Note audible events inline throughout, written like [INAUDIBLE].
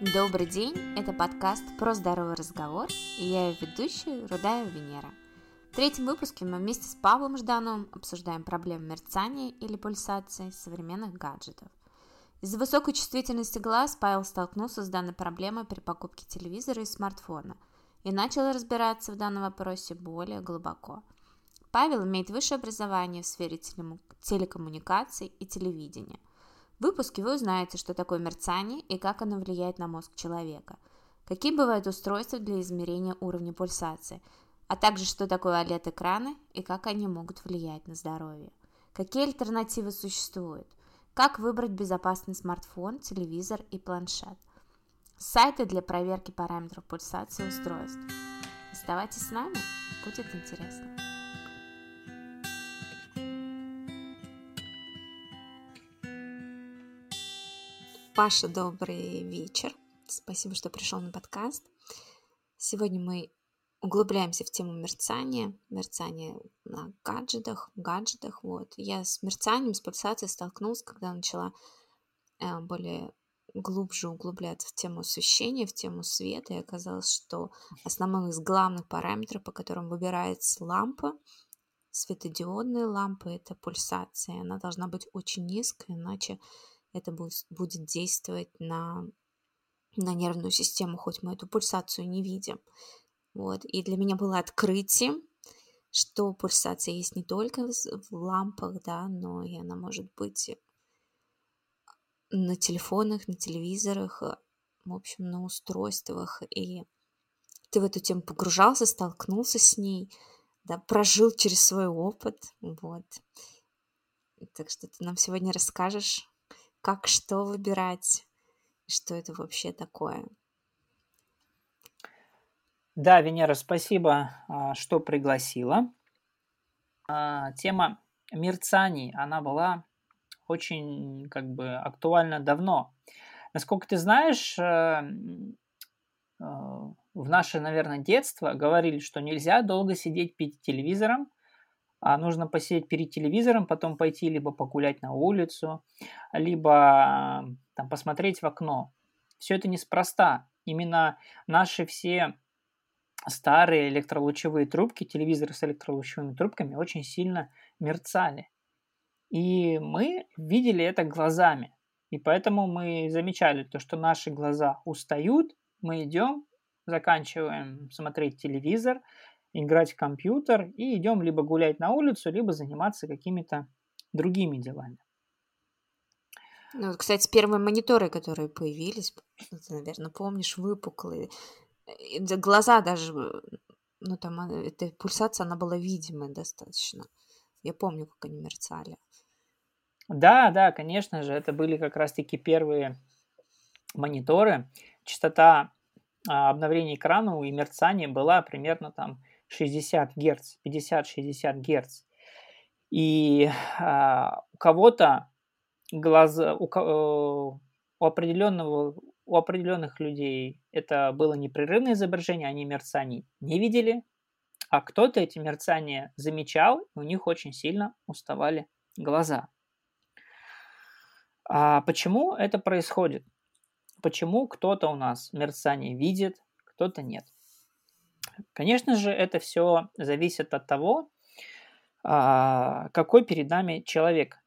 Добрый день, это подкаст «Про здоровый разговор» и я ее ведущая Рудая Венера. В третьем выпуске мы вместе с Павлом Ждановым обсуждаем проблемы мерцания или пульсации современных гаджетов. Из-за высокой чувствительности глаз Павел столкнулся с данной проблемой при покупке телевизора и смартфона и начал разбираться в данном вопросе более глубоко. Павел имеет высшее образование в сфере телекоммуникаций и телевидения – в выпуске вы узнаете, что такое мерцание и как оно влияет на мозг человека, какие бывают устройства для измерения уровня пульсации, а также что такое OLED-экраны и как они могут влиять на здоровье. Какие альтернативы существуют? Как выбрать безопасный смартфон, телевизор и планшет? Сайты для проверки параметров пульсации устройств. Оставайтесь с нами, будет интересно. Паша, добрый вечер. Спасибо, что пришел на подкаст. Сегодня мы углубляемся в тему мерцания, мерцания на гаджетах, гаджетах. Вот. Я с мерцанием, с пульсацией столкнулась, когда начала э, более глубже углубляться в тему освещения, в тему света, и оказалось, что основной из главных параметров, по которым выбирается лампа, светодиодная лампа, это пульсация. Она должна быть очень низкой, иначе это будет действовать на, на нервную систему, хоть мы эту пульсацию не видим. Вот. И для меня было открытием, что пульсация есть не только в лампах, да, но и она может быть на телефонах, на телевизорах, в общем, на устройствах. И ты в эту тему погружался, столкнулся с ней, да, прожил через свой опыт, вот. Так что ты нам сегодня расскажешь как что выбирать, что это вообще такое. Да, Венера, спасибо, а, что пригласила. А, тема мерцаний, она была очень как бы актуальна давно. Насколько ты знаешь, э, э, в наше, наверное, детство говорили, что нельзя долго сидеть перед телевизором, а нужно посидеть перед телевизором, потом пойти либо погулять на улицу, либо там, посмотреть в окно. Все это неспроста. Именно наши все старые электролучевые трубки, телевизоры с электролучевыми трубками очень сильно мерцали. И мы видели это глазами. И поэтому мы замечали то, что наши глаза устают, мы идем, заканчиваем смотреть телевизор, играть в компьютер и идем либо гулять на улицу, либо заниматься какими-то другими делами. Ну, кстати, первые мониторы, которые появились, ты, наверное, помнишь, выпуклые. Глаза даже, ну, там, а, эта пульсация, она была видимая достаточно. Я помню, как они мерцали. Да, да, конечно же, это были как раз-таки первые мониторы. Частота а, обновления экрана и мерцания была примерно там 60 Гц, 50-60 Гц. И а, у кого-то глаза, у, э, у определенного у определенных людей это было непрерывное изображение, они мерцаний не видели, а кто-то эти мерцания замечал, и у них очень сильно уставали глаза. А почему это происходит? Почему кто-то у нас мерцание видит, кто-то нет? Конечно же, это все зависит от того, а, какой перед нами человек,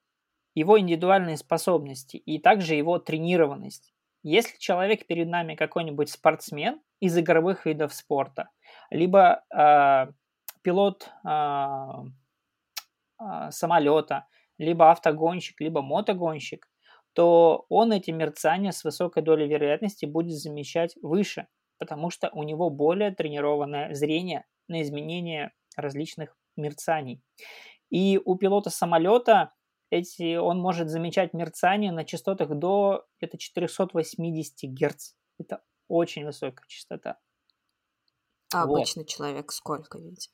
его индивидуальные способности и также его тренированность. Если человек перед нами какой-нибудь спортсмен из игровых видов спорта, либо э, пилот э, самолета, либо автогонщик, либо мотогонщик, то он эти мерцания с высокой долей вероятности будет замечать выше, потому что у него более тренированное зрение на изменение различных мерцаний. И у пилота самолета эти, он может замечать мерцание на частотах до где-то 480 Гц. Это очень высокая частота. А вот. обычный человек сколько видит?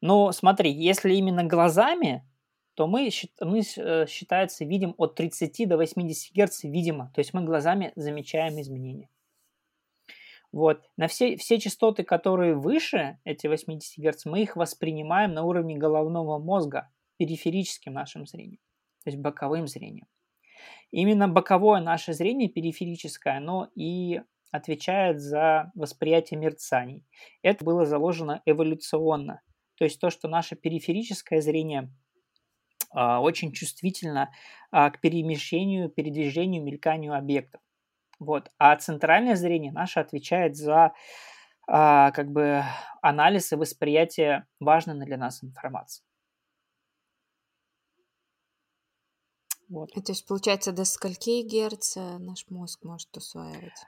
Ну, смотри, если именно глазами, то мы, мы э, считается, видим от 30 до 80 Гц, видимо. То есть мы глазами замечаем изменения. Вот. На все, все частоты, которые выше эти 80 Гц, мы их воспринимаем на уровне головного мозга, периферическим нашим зрением, то есть боковым зрением. Именно боковое наше зрение, периферическое, оно и отвечает за восприятие мерцаний. Это было заложено эволюционно. То есть то, что наше периферическое зрение а, очень чувствительно а, к перемещению, передвижению, мельканию объектов. Вот. А центральное зрение наше отвечает за а, как бы анализ и восприятие важной для нас информации. Вот. То есть, получается, до скольки герц наш мозг может усваивать?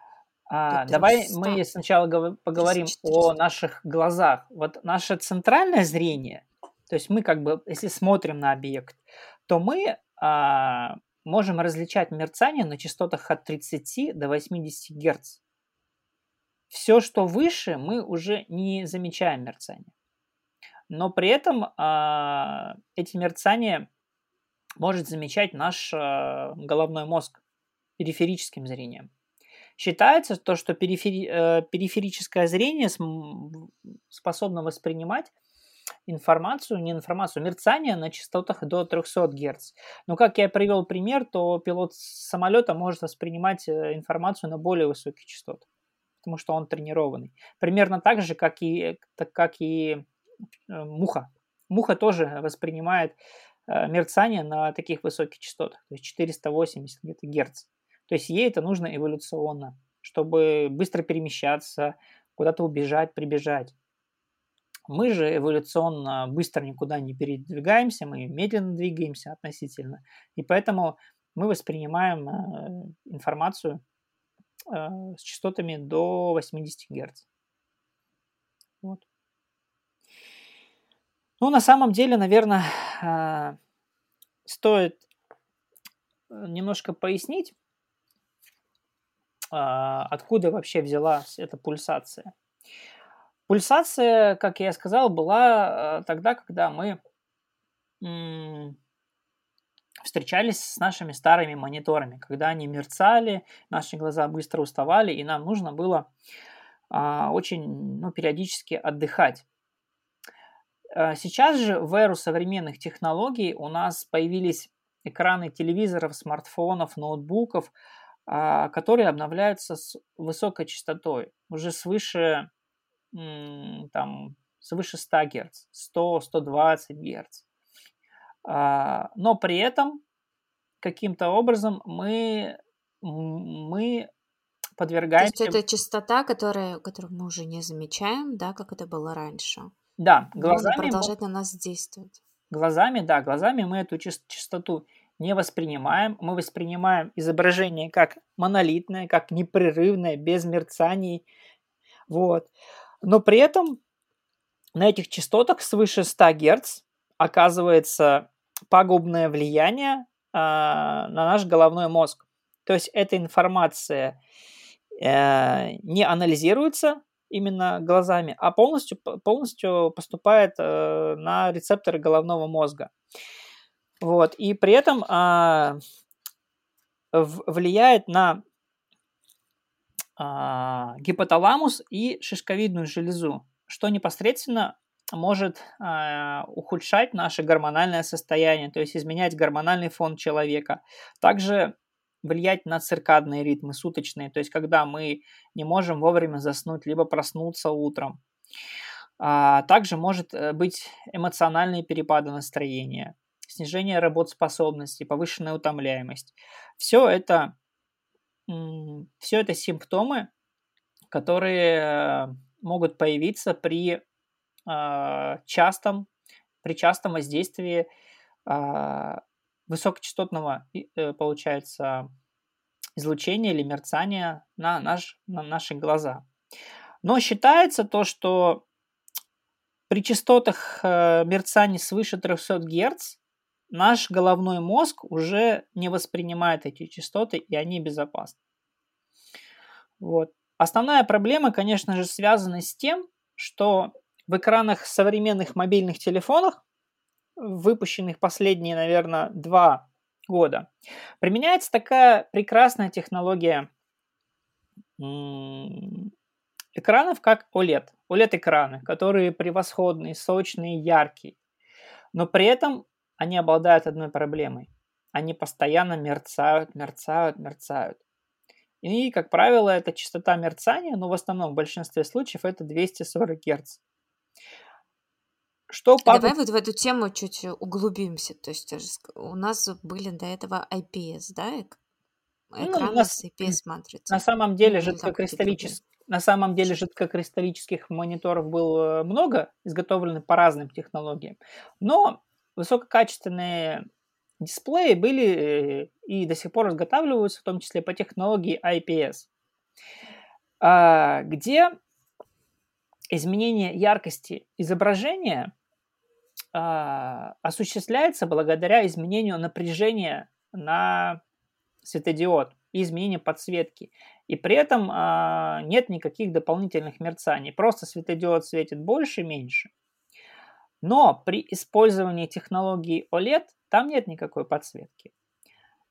А, давай мы сначала поговорим 300, о наших глазах. Вот наше центральное зрение, то есть мы как бы, если смотрим на объект, то мы а, можем различать мерцание на частотах от 30 до 80 Гц. Все, что выше, мы уже не замечаем мерцание. Но при этом а, эти мерцания может замечать наш а, головной мозг периферическим зрением. Считается то, что перифери, э, периферическое зрение способно воспринимать информацию, не информацию, мерцание на частотах до 300 Гц. Но как я привел пример, то пилот самолета может воспринимать э, информацию на более высоких частотах, потому что он тренированный. Примерно так же, как и, так, как и э, муха. Муха тоже воспринимает мерцание на таких высоких частотах, то есть 480 где-то Гц. То есть ей это нужно эволюционно, чтобы быстро перемещаться, куда-то убежать, прибежать. Мы же эволюционно быстро никуда не передвигаемся, мы медленно двигаемся относительно. И поэтому мы воспринимаем э, информацию э, с частотами до 80 Гц. Вот. Ну, на самом деле, наверное, э, стоит немножко пояснить, откуда вообще взялась эта пульсация. Пульсация, как я сказал, была а, тогда, когда мы встречались с нашими старыми мониторами, когда они мерцали, наши глаза быстро уставали, и нам нужно было а, очень ну, периодически отдыхать. Сейчас же в эру современных технологий у нас появились экраны телевизоров, смартфонов, ноутбуков, а, которые обновляются с высокой частотой, уже свыше, там, свыше 100 Гц, 100-120 Гц. Но при этом каким-то образом мы, мы подвергаемся... То есть это частота, которая, которую мы уже не замечаем, да, как это было раньше. Да, глазами... Она продолжает на нас действовать. Глазами, да, глазами мы эту частоту не воспринимаем. Мы воспринимаем изображение как монолитное, как непрерывное, без мерцаний. Вот. Но при этом на этих частотах свыше 100 Гц оказывается пагубное влияние э, на наш головной мозг. То есть эта информация э, не анализируется именно глазами, а полностью, полностью поступает э, на рецепторы головного мозга. Вот. И при этом а, влияет на а, гипоталамус и шишковидную железу, что непосредственно может э, ухудшать наше гормональное состояние, то есть изменять гормональный фон человека. Также влиять на циркадные ритмы суточные, то есть когда мы не можем вовремя заснуть, либо проснуться утром. А также может э, быть эмоциональные перепады настроения снижение работоспособности, повышенная утомляемость. Все это, все это симптомы, которые э, могут появиться при а, частом, при частом воздействии а, высокочастотного, э, получается, излучения или мерцания на, наш, на наши глаза. Но считается то, что при частотах э, мерцаний свыше 300 Гц наш головной мозг уже не воспринимает эти частоты, и они безопасны. Вот. Основная проблема, конечно же, связана с тем, что в экранах современных мобильных телефонов, выпущенных последние, наверное, два года, применяется такая прекрасная технология экранов, как OLED. OLED-экраны, которые превосходные, сочные, яркие. Но при этом они обладают одной проблемой. они постоянно мерцают, мерцают, мерцают. И, как правило, эта частота мерцания, но в основном в большинстве случаев это 240 Гц. Что папа... Давай вот в эту тему чуть углубимся. То есть у нас были до этого IPS, да? Экраны ну, с IPS-матрицей. На самом деле ну, жидкокристаллических, на самом деле жидкокристаллических мониторов было много, изготовлены по разным технологиям. Но высококачественные дисплеи были э, и до сих пор изготавливаются, в том числе по технологии IPS, а, где изменение яркости изображения а, осуществляется благодаря изменению напряжения на светодиод и изменению подсветки. И при этом а, нет никаких дополнительных мерцаний. Просто светодиод светит больше, меньше. Но при использовании технологии OLED там нет никакой подсветки.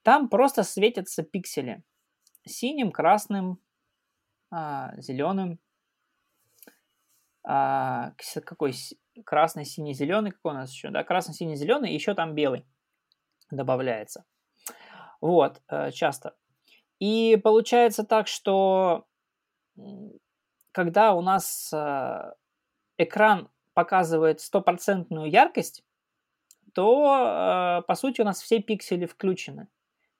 Там просто светятся пиксели синим, красным, а, зеленым, а, какой красный, синий, зеленый, какой у нас еще, да, красный, синий, зеленый, еще там белый добавляется. Вот, э, часто. И получается так, что когда у нас э, экран показывает стопроцентную яркость, то, э, по сути, у нас все пиксели включены.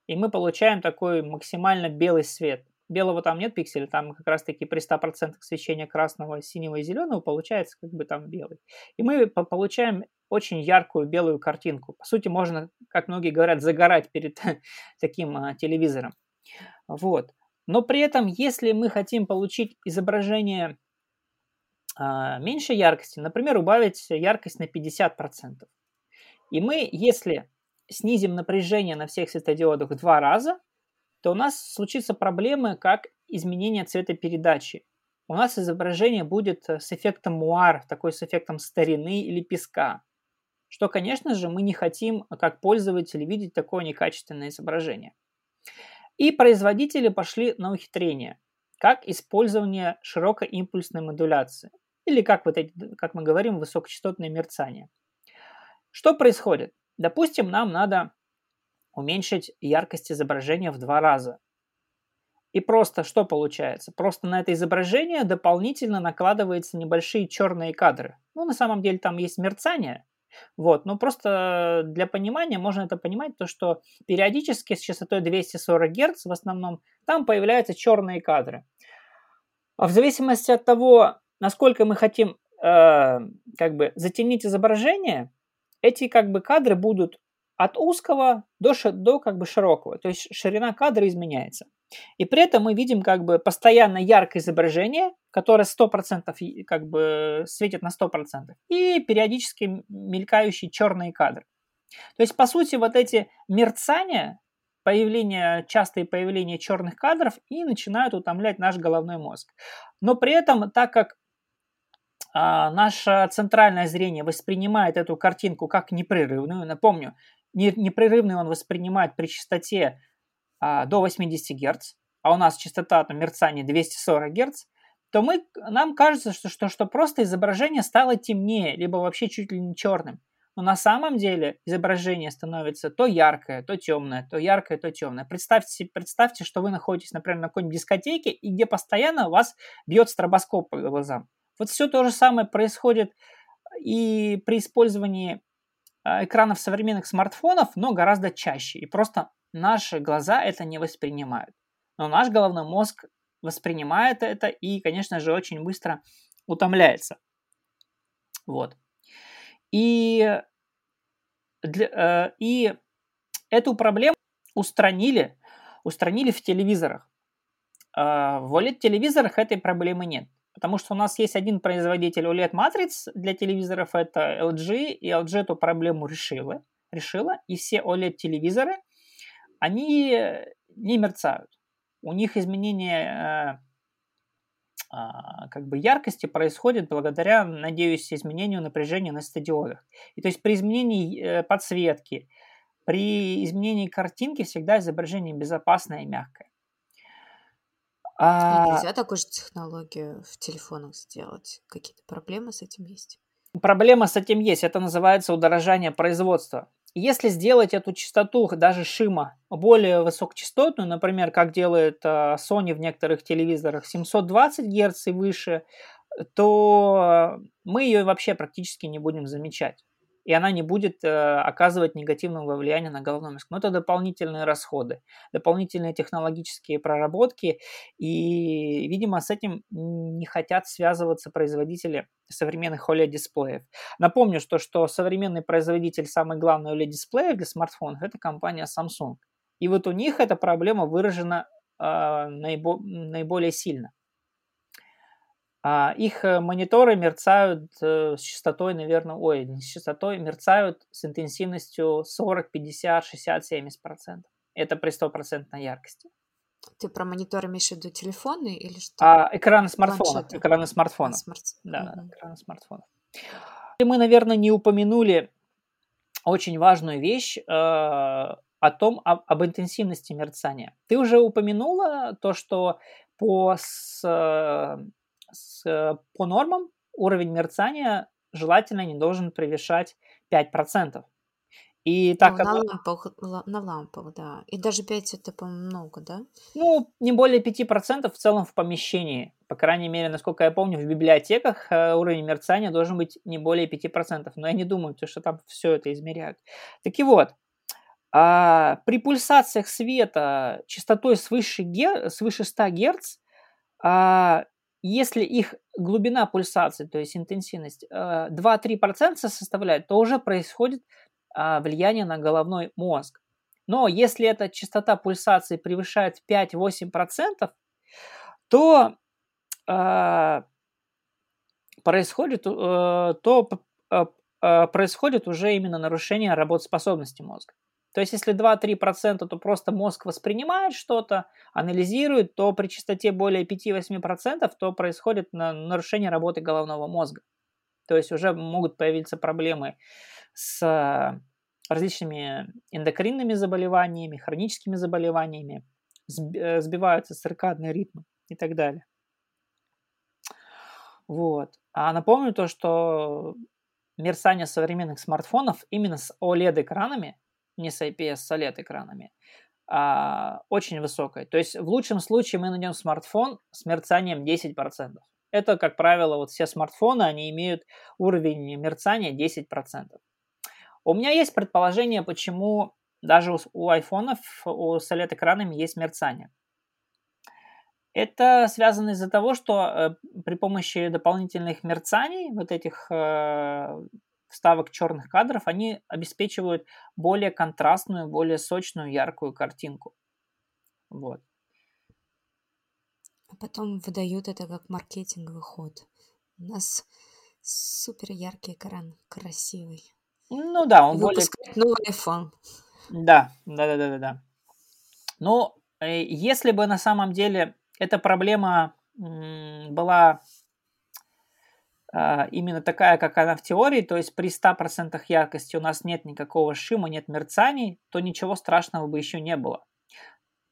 И мы получаем такой максимально белый свет. Белого там нет пикселей, там как раз-таки при 100% свечения красного, синего и зеленого получается как бы там белый. И мы получаем очень яркую белую картинку. По сути, можно, как многие говорят, загорать перед [LAUGHS] таким а, телевизором. Вот. Но при этом, если мы хотим получить изображение а, меньшей яркости, например, убавить яркость на 50%, и мы, если снизим напряжение на всех светодиодах в два раза, то у нас случится проблемы, как изменение цветопередачи. У нас изображение будет э, с эффектом муар, такой с эффектом старины или песка. Что, конечно же, мы не хотим, а как пользователи, видеть такое некачественное изображение. И производители пошли на ухитрение, как использование широкоимпульсной модуляции, или как, вот эти, как мы говорим, высокочастотное мерцание – что происходит? Допустим, нам надо уменьшить яркость изображения в два раза. И просто что получается? Просто на это изображение дополнительно накладываются небольшие черные кадры. Ну, на самом деле там есть мерцание, вот, но просто для понимания можно это понимать, то что периодически с частотой 240 Гц в основном там появляются черные кадры. А в зависимости от того, насколько мы хотим э, как бы затемнить изображение, эти как бы кадры будут от узкого до, до как бы широкого, то есть ширина кадра изменяется. И при этом мы видим как бы постоянно яркое изображение, которое 100% как бы светит на 100%, и периодически мелькающие черные кадры. То есть, по сути, вот эти мерцания, появление, частые появления черных кадров и начинают утомлять наш головной мозг. Но при этом, так как а, наше центральное зрение воспринимает эту картинку как непрерывную. Напомню, непрерывный он воспринимает при частоте а, до 80 Гц, а у нас частота там, мерцания 240 Гц, то мы, нам кажется, что, что, что просто изображение стало темнее, либо вообще чуть ли не черным. Но на самом деле изображение становится то яркое, то темное, то яркое, то темное. Представьте, представьте, что вы находитесь, например, на какой-нибудь дискотеке, и где постоянно вас бьет стробоскоп по глазам. Вот все то же самое происходит и при использовании а, экранов современных смартфонов, но гораздо чаще. И просто наши глаза это не воспринимают. Но наш головной мозг воспринимает это и, конечно же, очень быстро утомляется. Вот. И, для, э, и эту проблему устранили, устранили в телевизорах. Э, в OLED-телевизорах этой проблемы нет. Потому что у нас есть один производитель OLED-матриц для телевизоров, это LG, и LG эту проблему решила, решила и все OLED-телевизоры, они не мерцают. У них изменение э, э, как бы яркости происходит благодаря, надеюсь, изменению напряжения на стадиодах. И то есть при изменении э, подсветки, при изменении картинки всегда изображение безопасное и мягкое. А... Нельзя такую же технологию в телефонах сделать. Какие-то проблемы с этим есть? Проблема с этим есть. Это называется удорожание производства. если сделать эту частоту, даже шима, более высокочастотную, например, как делает э, Sony в некоторых телевизорах, 720 Гц и выше, то мы ее вообще практически не будем замечать и она не будет э, оказывать негативного влияния на головной мозг. Но это дополнительные расходы, дополнительные технологические проработки, и, видимо, с этим не хотят связываться производители современных OLED-дисплеев. Напомню, что, что современный производитель, самый главный OLED-дисплеев для смартфонов, это компания Samsung. И вот у них эта проблема выражена э, наибо, наиболее сильно. А их э, мониторы мерцают э, с частотой, наверное, ой, не с частотой, мерцают с интенсивностью 40, 50, 60, 70 процентов. Это при стопроцентной яркости. Ты про мониторы имеешь в виду телефоны или что? А, экраны смартфонов. Планшеты. Экраны смартфонов. Смарт... Да, угу. экраны смартфонов. И мы, наверное, не упомянули очень важную вещь э, о том, об, об интенсивности мерцания. Ты уже упомянула то, что по с, с, э, по нормам уровень мерцания желательно не должен превышать 5%. И так ну, как... на, лампах, на лампах, да. И даже 5 это, по-моему, много, да? Ну, не более 5% в целом в помещении. По крайней мере, насколько я помню, в библиотеках э, уровень мерцания должен быть не более 5%. Но я не думаю, что там все это измеряют. Так и вот, а, при пульсациях света частотой свыше, гер... свыше 100 Гц а, если их глубина пульсации, то есть интенсивность, 2-3% э, составляет, то уже происходит а, влияние на головной мозг. Но если эта частота пульсации превышает 5-8%, то э, происходит, э, то происходит уже именно нарушение работоспособности мозга. То есть если 2-3%, то просто мозг воспринимает что-то, анализирует, то при частоте более 5-8% то происходит нарушение работы головного мозга. То есть уже могут появиться проблемы с различными эндокринными заболеваниями, хроническими заболеваниями, э, сбиваются циркадные ритмы и так далее. Вот. А напомню то, что мерцание современных смартфонов именно с OLED-экранами не с IPS, с OLED-экранами, а, очень высокой. То есть в лучшем случае мы найдем смартфон с мерцанием 10%. Это, как правило, вот все смартфоны, они имеют уровень мерцания 10%. У меня есть предположение, почему даже у, у айфонов у, с OLED-экранами есть мерцание. Это связано из-за того, что э, при помощи дополнительных мерцаний, вот этих э, вставок черных кадров, они обеспечивают более контрастную, более сочную, яркую картинку. Вот. А потом выдают это как маркетинговый ход. У нас супер яркий экран, красивый. Ну да, он более... новый iPhone. Да, да, да, да, да, да. Но э, если бы на самом деле эта проблема была именно такая, как она в теории, то есть при 100% яркости у нас нет никакого шима, нет мерцаний, то ничего страшного бы еще не было.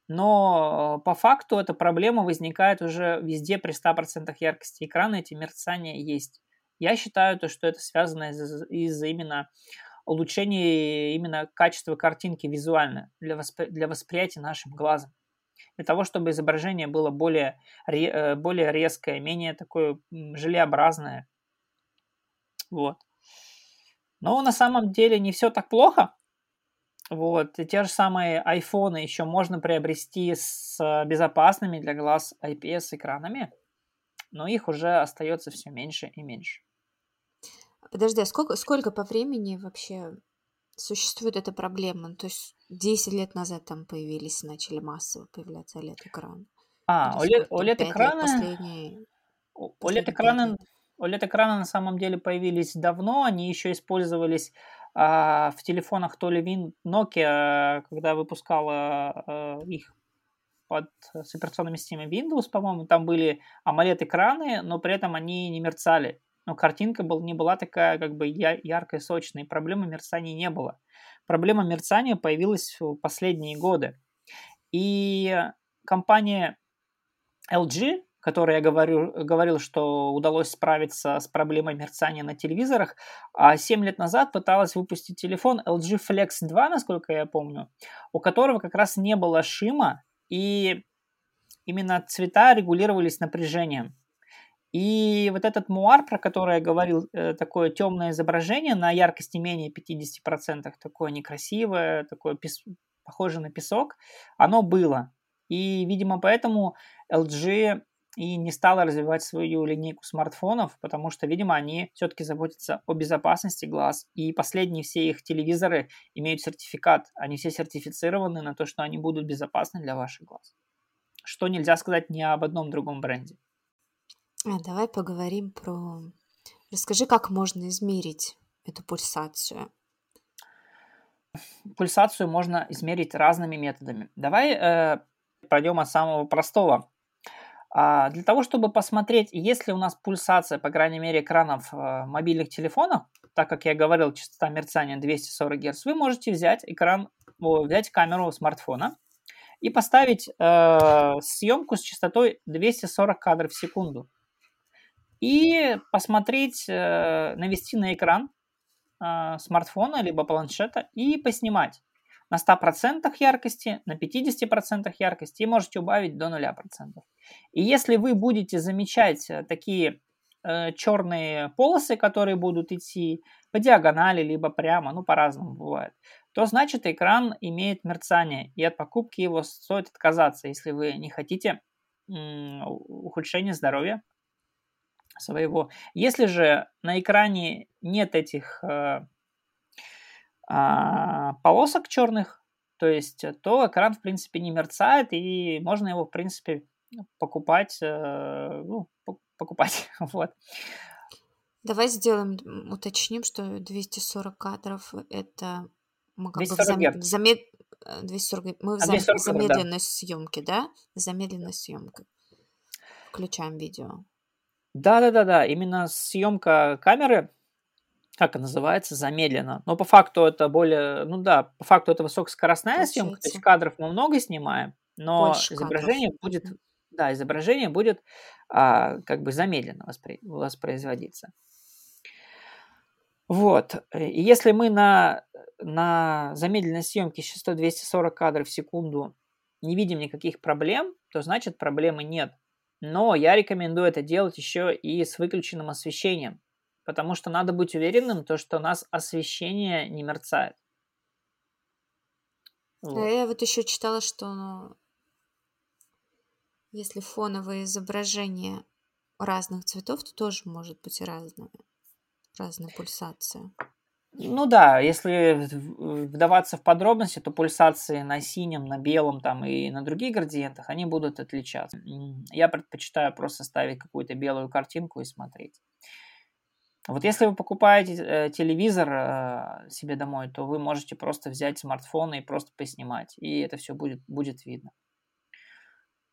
Но по факту эта проблема возникает уже везде при 100% яркости экрана, эти мерцания есть. Я считаю, то, что это связано из-за из именно улучшения именно качества картинки визуально для, воспри- для восприятия нашим глазом. Для того, чтобы изображение было более, э, более резкое, менее такое желеобразное, вот. Но на самом деле не все так плохо. Вот. И те же самые айфоны еще можно приобрести с безопасными для глаз IPS-экранами, но их уже остается все меньше и меньше. Подожди, а сколько, сколько по времени вообще существует эта проблема? То есть 10 лет назад там появились, начали массово появляться OLED-экраны. А, OLED-экраны... Последние... OLED-экраны OLED-экраны на самом деле появились давно, они еще использовались а, в телефонах то ли Win, Nokia, когда выпускала а, их под, с операционными системами Windows, по-моему, там были AMOLED-экраны, но при этом они не мерцали. Но картинка был, не была такая как бы яркая, сочная, проблемы мерцания не было. Проблема мерцания появилась в последние годы. И компания LG который я говорю, говорил, что удалось справиться с проблемой мерцания на телевизорах, а 7 лет назад пыталась выпустить телефон LG Flex 2, насколько я помню, у которого как раз не было шима, и именно цвета регулировались напряжением. И вот этот муар, про который я говорил, э, такое темное изображение на яркости менее 50%, такое некрасивое, такое пес... похоже на песок, оно было. И, видимо, поэтому LG и не стала развивать свою линейку смартфонов, потому что, видимо, они все-таки заботятся о безопасности глаз. И последние все их телевизоры имеют сертификат. Они все сертифицированы на то, что они будут безопасны для ваших глаз. Что нельзя сказать ни об одном другом бренде. А, давай поговорим про... Расскажи, как можно измерить эту пульсацию. Пульсацию можно измерить разными методами. Давай э, пройдем от самого простого. А для того, чтобы посмотреть, есть ли у нас пульсация, по крайней мере, экранов э, мобильных телефонов, так как я говорил, частота мерцания 240 Гц, вы можете взять экран, взять камеру смартфона и поставить э, съемку с частотой 240 кадров в секунду. И посмотреть, э, навести на экран э, смартфона либо планшета и поснимать на 100% яркости, на 50% яркости и можете убавить до 0%. И если вы будете замечать э, такие э, черные полосы, которые будут идти по диагонали, либо прямо, ну по-разному бывает, то значит экран имеет мерцание, и от покупки его стоит отказаться, если вы не хотите м- ухудшения здоровья своего. Если же на экране нет этих э, а, полосок черных, то есть э, то экран в принципе не мерцает и можно его в принципе покупать, э, ну, покупать, [LAUGHS] вот. Давай сделаем, уточним, что 240 кадров это мы как 240 бы в, зам... в замед... 240... Э, мы в, зам... в замедленной да. съемке, да? Замедленной съемкой. Включаем видео. Да, да, да, да. Именно съемка камеры как это называется, замедленно. Но по факту это более, ну да, по факту это высокоскоростная Получается. съемка, то есть кадров мы много снимаем, но Больше изображение кадров. будет, да, изображение будет а, как бы замедленно воспри, воспроизводиться. Вот. И если мы на, на замедленной съемке с 100-240 кадров в секунду не видим никаких проблем, то значит проблемы нет. Но я рекомендую это делать еще и с выключенным освещением потому что надо быть уверенным, то, что у нас освещение не мерцает. Вот. Да, я вот еще читала, что ну, если фоновое изображение разных цветов, то тоже может быть разное, разная пульсация. Ну да, если вдаваться в подробности, то пульсации на синем, на белом там и на других градиентах, они будут отличаться. Я предпочитаю просто ставить какую-то белую картинку и смотреть. Вот если вы покупаете э, телевизор э, себе домой, то вы можете просто взять смартфон и просто поснимать, и это все будет, будет видно.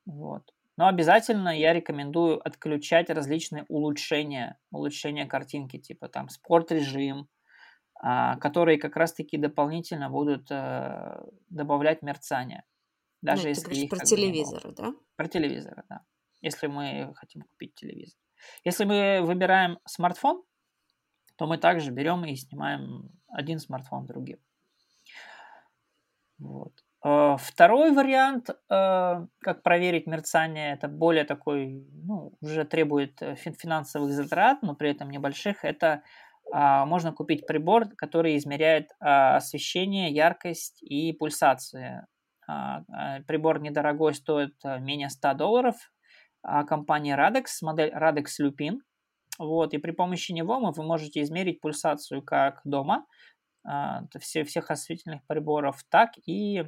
Вот. Но обязательно я рекомендую отключать различные улучшения, улучшения картинки, типа там спорт-режим, э, которые как раз-таки дополнительно будут э, добавлять мерцание. Даже ну, если их, про телевизоры, да? Про телевизоры, да. Если мы хотим купить телевизор. Если мы выбираем смартфон, то мы также берем и снимаем один смартфон другим. Вот. Э, второй вариант, э, как проверить мерцание, это более такой, ну, уже требует э, финансовых затрат, но при этом небольших. Это а, можно купить прибор, который измеряет а, освещение, яркость и пульсацию. А, прибор недорогой, стоит менее 100 долларов. Компания Radex, модель Radex Lupin. Вот, и при помощи него вы можете измерить пульсацию как дома, а, все, всех осветительных приборов, так и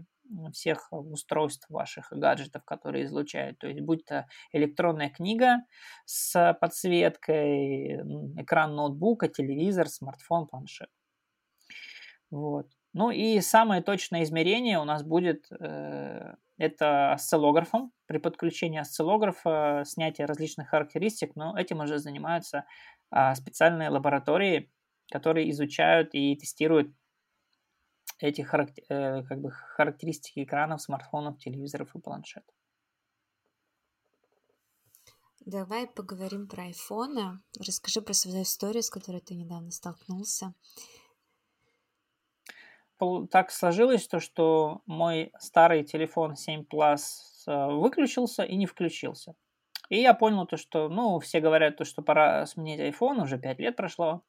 всех устройств ваших гаджетов, которые излучают. То есть будь то электронная книга с подсветкой, экран ноутбука, телевизор, смартфон, планшет. Вот. Ну и самое точное измерение у нас будет э, это осциллографом. При подключении осциллографа снятие различных характеристик, но этим уже занимаются э, специальные лаборатории, которые изучают и тестируют эти характер, э, как бы характеристики экранов, смартфонов, телевизоров и планшетов. Давай поговорим про айфоны. Расскажи про свою историю, с которой ты недавно столкнулся. Так сложилось то, что мой старый телефон 7 Plus э, выключился и не включился. И я понял то, что, ну, все говорят то, что пора сменить iPhone, уже 5 лет прошло.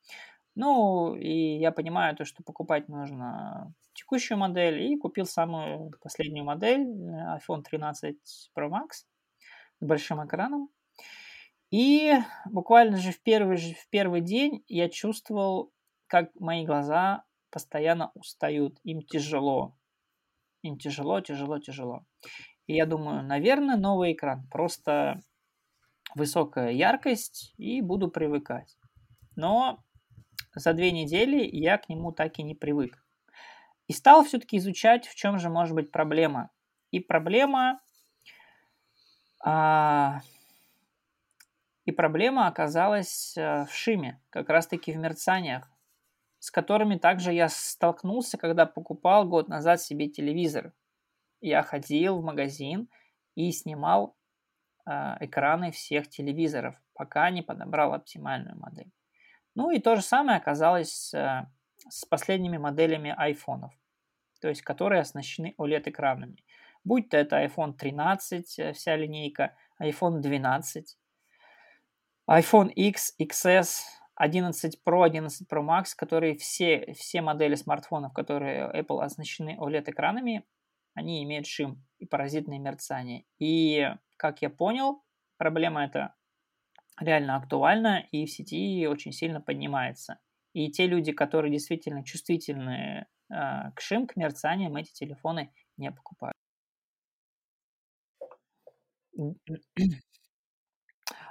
Ну, и я понимаю то, что покупать нужно текущую модель, и купил самую последнюю модель, э, iPhone 13 Pro Max с большим экраном. И буквально же в первый, же в первый день я чувствовал, как мои глаза постоянно устают, им тяжело. Им тяжело, тяжело, тяжело. И я думаю, наверное, новый экран. Просто высокая яркость и буду привыкать. Но за две недели я к нему так и не привык. И стал все-таки изучать, в чем же может быть проблема. И проблема а, и проблема оказалась э, в шиме, как раз-таки в мерцаниях, с которыми также я столкнулся, когда покупал год назад себе телевизор. Я ходил в магазин и снимал э, экраны всех телевизоров, пока не подобрал оптимальную модель. Ну и то же самое оказалось э, с последними моделями айфонов, то есть которые оснащены OLED-экранами. Будь то это iPhone 13, вся линейка, iPhone 12, iPhone X, XS, 11 Pro, 11 Pro Max, которые все, все модели смартфонов, которые Apple оснащены OLED-экранами, они имеют шим и паразитное мерцание. И, как я понял, проблема эта реально актуальна и в сети очень сильно поднимается. И те люди, которые действительно чувствительны э, к шим, к мерцаниям, эти телефоны не покупают.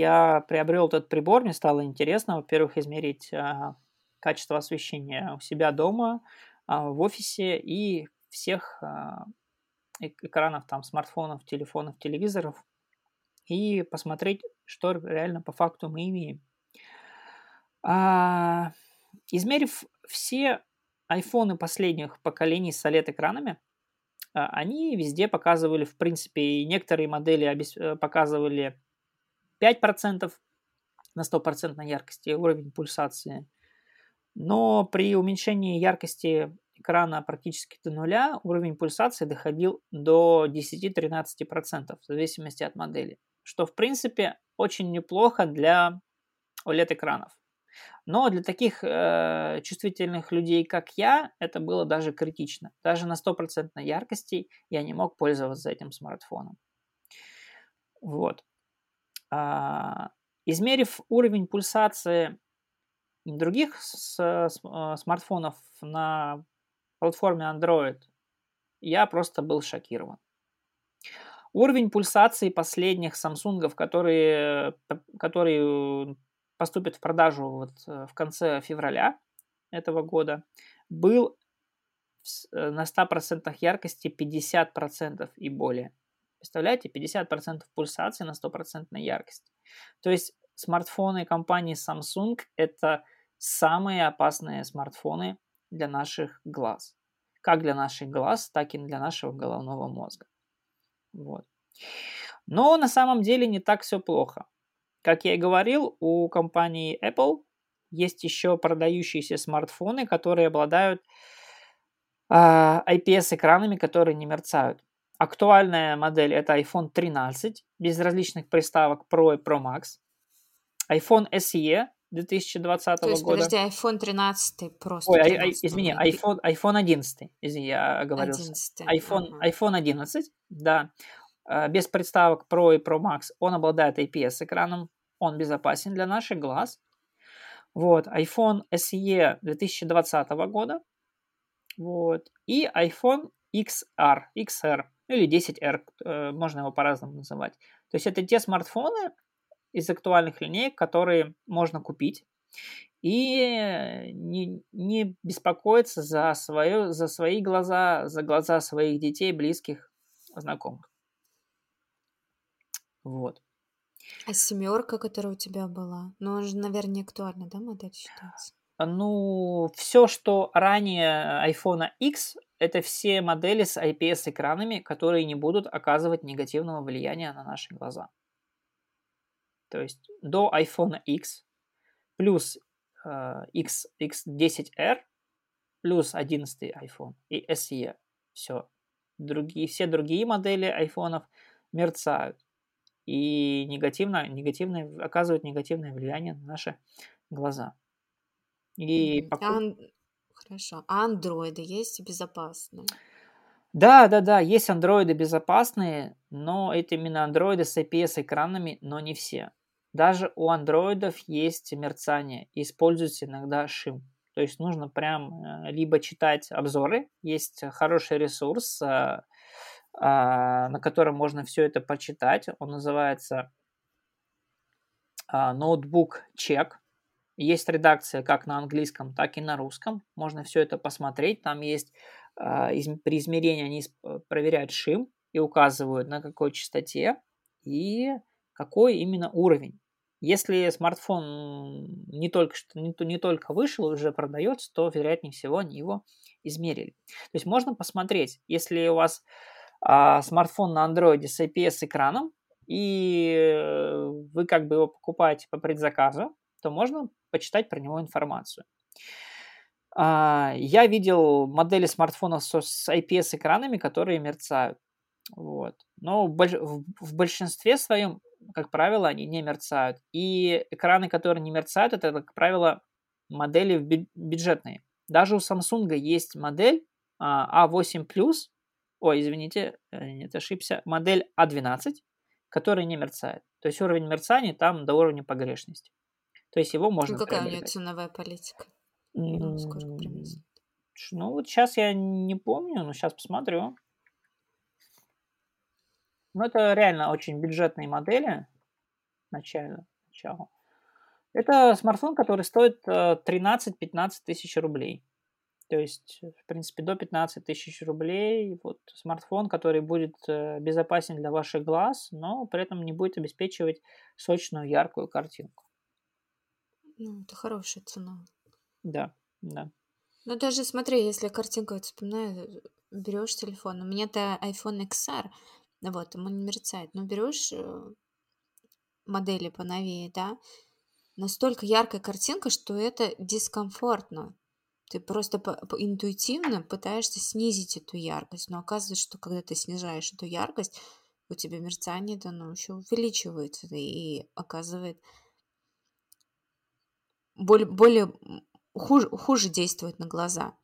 Я приобрел этот прибор, мне стало интересно, во-первых, измерить а, качество освещения у себя дома, а, в офисе и всех а, экранов, там, смартфонов, телефонов, телевизоров, и посмотреть, что реально по факту мы имеем. А, измерив все айфоны последних поколений с OLED-экранами, они везде показывали, в принципе, некоторые модели э, показывали 5% на 100% яркости уровень пульсации. Но при уменьшении яркости экрана практически до нуля уровень пульсации доходил до 10-13% в зависимости от модели. Что, в принципе, очень неплохо для OLED-экранов. Но для таких э, чувствительных людей, как я, это было даже критично. Даже на 100% яркости я не мог пользоваться этим смартфоном. Вот. А, измерив уровень пульсации других с, а, смартфонов на платформе Android, я просто был шокирован. Уровень пульсации последних Samsung, которые, которые поступят в продажу вот э, в конце февраля этого года, был э, на 100% яркости 50% и более. Представляете, 50% пульсации на 100% яркости. То есть смартфоны компании Samsung – это самые опасные смартфоны для наших глаз. Как для наших глаз, так и для нашего головного мозга. Вот. Но на самом деле не так все плохо. Как я и говорил, у компании Apple есть еще продающиеся смартфоны, которые обладают э, а, IPS-экранами, которые не мерцают. Актуальная модель это iPhone 13 без различных приставок Pro и Pro Max. iPhone SE 2020 То есть, года. подожди, iPhone 13 просто. Ой, 13, извини, iPhone, iPhone 11, извини, я оговорился. 11, iPhone, ага. iPhone 11, да, э, без приставок Pro и Pro Max, он обладает IPS-экраном, он безопасен для наших глаз. Вот, iPhone SE 2020 года, вот, и iPhone XR, XR или 10R, э, можно его по-разному называть. То есть это те смартфоны из актуальных линеек, которые можно купить и не, не беспокоиться за, свое, за свои глаза, за глаза своих детей, близких, знакомых. Вот. А семерка, которая у тебя была, ну, она же, наверное, не актуальна, да, модель считается? Ну, все, что ранее iPhone X, это все модели с IPS-экранами, которые не будут оказывать негативного влияния на наши глаза. то есть до iPhone X плюс э, X, X10R плюс 11 iPhone и SE. Все. Другие, все другие модели айфонов мерцают и негативно, негативное, оказывают негативное влияние на наши глаза. И покуп... а, хорошо. А андроиды есть безопасные? Да, да, да, есть андроиды безопасные, но это именно андроиды с IPS-экранами, но не все. Даже у андроидов есть мерцание, используется иногда шим. То есть нужно прям э, либо читать обзоры, есть хороший ресурс, э, а, на котором можно все это почитать. Он называется ноутбук чек. Есть редакция как на английском, так и на русском. Можно все это посмотреть. Там есть а, при измерении они проверяют шим и указывают на какой частоте и какой именно уровень. Если смартфон не только, что, не, не только вышел, уже продается, то, вероятнее всего, они его измерили. То есть можно посмотреть, если у вас а, смартфон на андроиде с IPS-экраном, и вы как бы его покупаете по предзаказу, то можно почитать про него информацию. А, я видел модели смартфонов с IPS-экранами, которые мерцают. Вот. Но в большинстве своем, как правило, они не мерцают. И экраны, которые не мерцают, это, как правило, модели бюджетные. Даже у Samsung есть модель A8 а Plus, ой, извините, э, нет, ошибся, модель A12, а которая не мерцает. То есть уровень мерцания там до уровня погрешности. То есть его можно... Ну, какая у нее ценовая политика? Ну, сколько Ну, вот сейчас я не помню, но сейчас посмотрю. Ну, это реально очень бюджетные модели. Начально. Начало. Это смартфон, который стоит 13-15 э, тысяч рублей. То есть, в принципе, до 15 тысяч рублей. Вот смартфон, который будет э, безопасен для ваших глаз, но при этом не будет обеспечивать сочную, яркую картинку. Ну, это хорошая цена. Да, да. Ну, даже смотри, если картинка, вот вспоминаю, берешь телефон, у меня-то iPhone XR, вот, ему не мерцает, но берешь э, модели поновее, да, настолько яркая картинка, что это дискомфортно. Ты просто по, по, интуитивно пытаешься снизить эту яркость, но оказывается, что когда ты снижаешь эту яркость, у тебя мерцание ну, еще увеличивается и оказывает более, более хуже, хуже действует на глаза.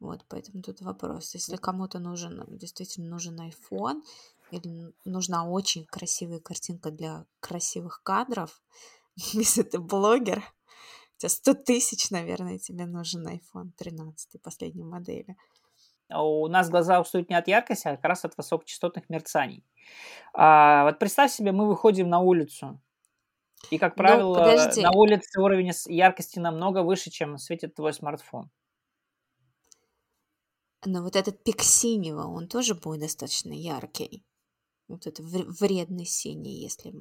Вот, поэтому тут вопрос. Если кому-то нужен, действительно нужен iPhone, или нужна очень красивая картинка для красивых кадров, [LAUGHS] если ты блогер, у тебя 100 тысяч, наверное, тебе нужен iPhone 13 последней модели. А у нас глаза устают не от яркости, а как раз от высокочастотных мерцаний. А, вот представь себе, мы выходим на улицу, и, как ну, правило, ну, на улице уровень яркости намного выше, чем светит твой смартфон. Но вот этот пик синего, он тоже будет достаточно яркий. Вот это вредный синий, если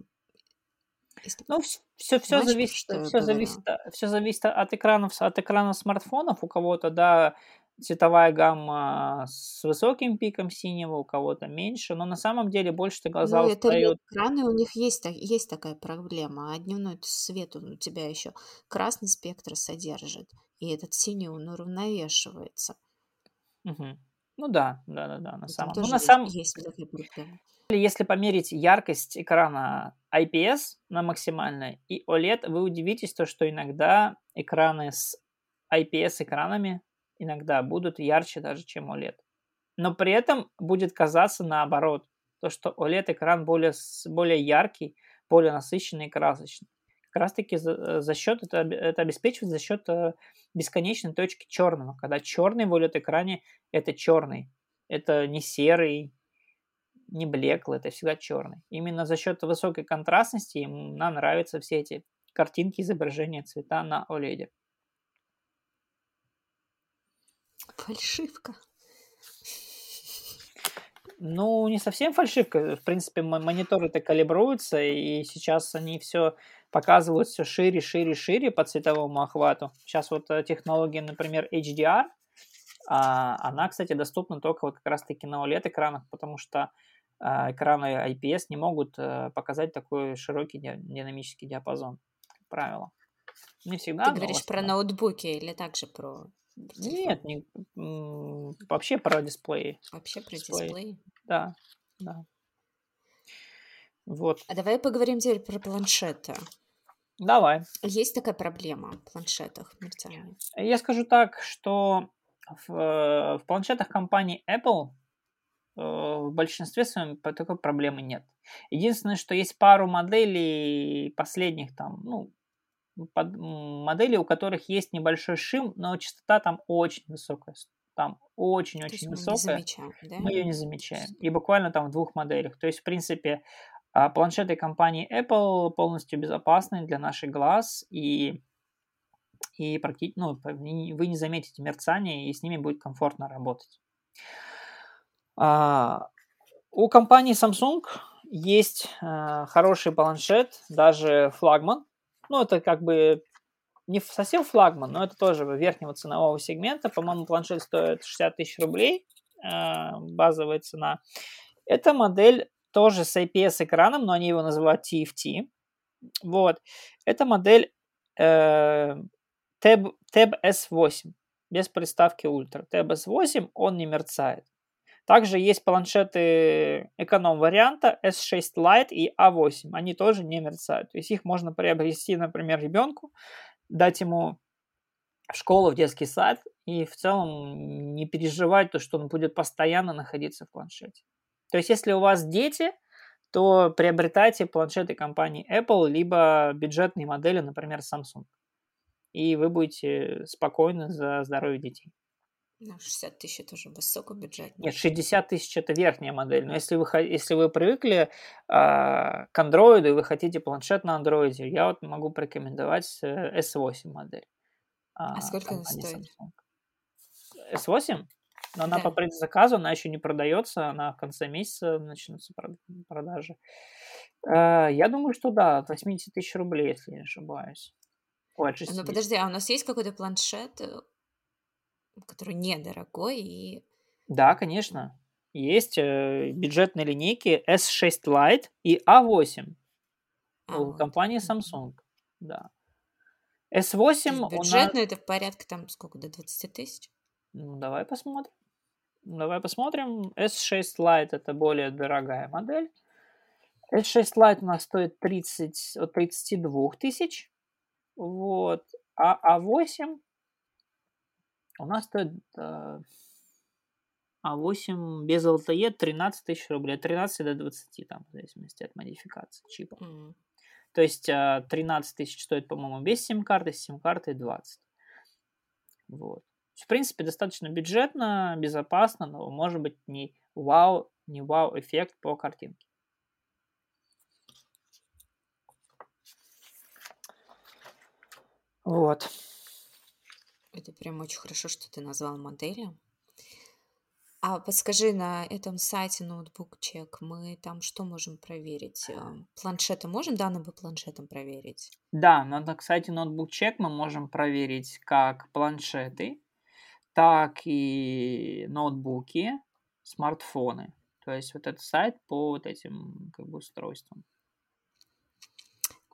если... Ну, все, все, зависит, все, зависит, все зависит от экранов, от экранов смартфонов. У кого-то, да, цветовая гамма с высоким пиком синего, у кого-то меньше, но на самом деле больше-то глаза ну, устают. Это экраны, у них есть, есть такая проблема, а дневной свет он у тебя еще красный спектр содержит, и этот синий он уравновешивается. Угу. Ну да, да, да, да, на самом деле. Ну, на самом... есть такая проблема. Если померить яркость экрана IPS на максимальной и OLED, вы удивитесь то, что иногда экраны с IPS-экранами иногда будут ярче даже, чем OLED. Но при этом будет казаться наоборот, то, что OLED-экран более, более яркий, более насыщенный и красочный. Как раз таки за, за счет, это, это обеспечивает за счет э, бесконечной точки черного. Когда черный в OLED-экране это черный, это не серый, не блеклый, это всегда черный. Именно за счет высокой контрастности нам нравятся все эти картинки, изображения цвета на OLED. Фальшивка. Ну, не совсем фальшивка. В принципе, мониторы-то калибруются, и сейчас они все показывают все шире, шире, шире по цветовому охвату. Сейчас вот э, технология, например, HDR, а, она, кстати, доступна только вот как раз-таки на OLED-экранах, потому что а, экраны IPS не могут э, показать такой широкий динамический диапазон, как правило. Не всегда. Ты говоришь про ноутбуки или также про Нет, не, вообще про дисплеи. Вообще про дисплеи? дисплеи? Да, да. Вот. А давай поговорим теперь про планшеты. Давай. Есть такая проблема в планшетах мерцания? Я скажу так, что в, э, в планшетах компании Apple э, в большинстве своем такой проблемы нет. Единственное, что есть пару моделей последних там, ну, под, моделей, у которых есть небольшой шим, но частота там очень высокая. Там очень-очень высокая. Мы, замечаем, да? мы ее не замечаем. И буквально там в двух моделях. То есть, в принципе, а планшеты компании Apple полностью безопасны для наших глаз и и практически, ну, вы не заметите мерцание, и с ними будет комфортно работать. А, у компании Samsung есть а, хороший планшет, даже флагман. Ну, это как бы не совсем флагман, но это тоже верхнего ценового сегмента. По-моему, планшет стоит 60 тысяч рублей, а, базовая цена. Эта модель тоже с IPS-экраном, но они его называют TFT. Вот. Это модель э, Tab, Tab S8 без приставки Ultra. Tab S8, он не мерцает. Также есть планшеты эконом-варианта S6 Lite и A8. Они тоже не мерцают. То есть их можно приобрести, например, ребенку, дать ему в школу, в детский сад и в целом не переживать то, что он будет постоянно находиться в планшете. То есть, если у вас дети, то приобретайте планшеты компании Apple, либо бюджетные модели, например, Samsung. И вы будете спокойны за здоровье детей. Ну, 60 тысяч это уже высокобюджетно. Нет, 60 тысяч это верхняя модель. Но если вы, если вы привыкли э, к Android и вы хотите планшет на Android, я вот могу порекомендовать S8 модель. А, а сколько она стоит? Samsung. S8? Но она да. по предзаказу, она еще не продается, она в конце месяца начнутся продажи. Э, я думаю, что да, от 80 тысяч рублей, если не ошибаюсь. Ой, ну подожди, а у нас есть какой-то планшет, э, который недорогой и... Да, конечно. Есть э, бюджетные линейки S6 Lite и A8 а, у вот. компании Samsung. Да. S8 бюджетный нас... это в порядке там сколько, до 20 тысяч? Ну, давай посмотрим. Давай посмотрим. S6 Lite это более дорогая модель. S6 Lite у нас стоит 30, от 32 тысяч. Вот. А А8 у нас стоит э, А8 без LTE 13 тысяч рублей. От 13 до 20 там, в зависимости от модификации чипа. Mm. То есть 13 тысяч стоит, по-моему, без сим-карты, с сим-картой 20. Вот. В принципе, достаточно бюджетно, безопасно, но может быть не вау, не вау эффект по картинке. Вот. Это прям очень хорошо, что ты назвал модели. А подскажи, на этом сайте ноутбук чек мы там что можем проверить? Эм, планшеты можем данным по планшетам проверить? Да, на сайте ноутбук чек мы можем проверить как планшеты, так и ноутбуки, смартфоны. То есть вот этот сайт по вот этим как бы устройствам.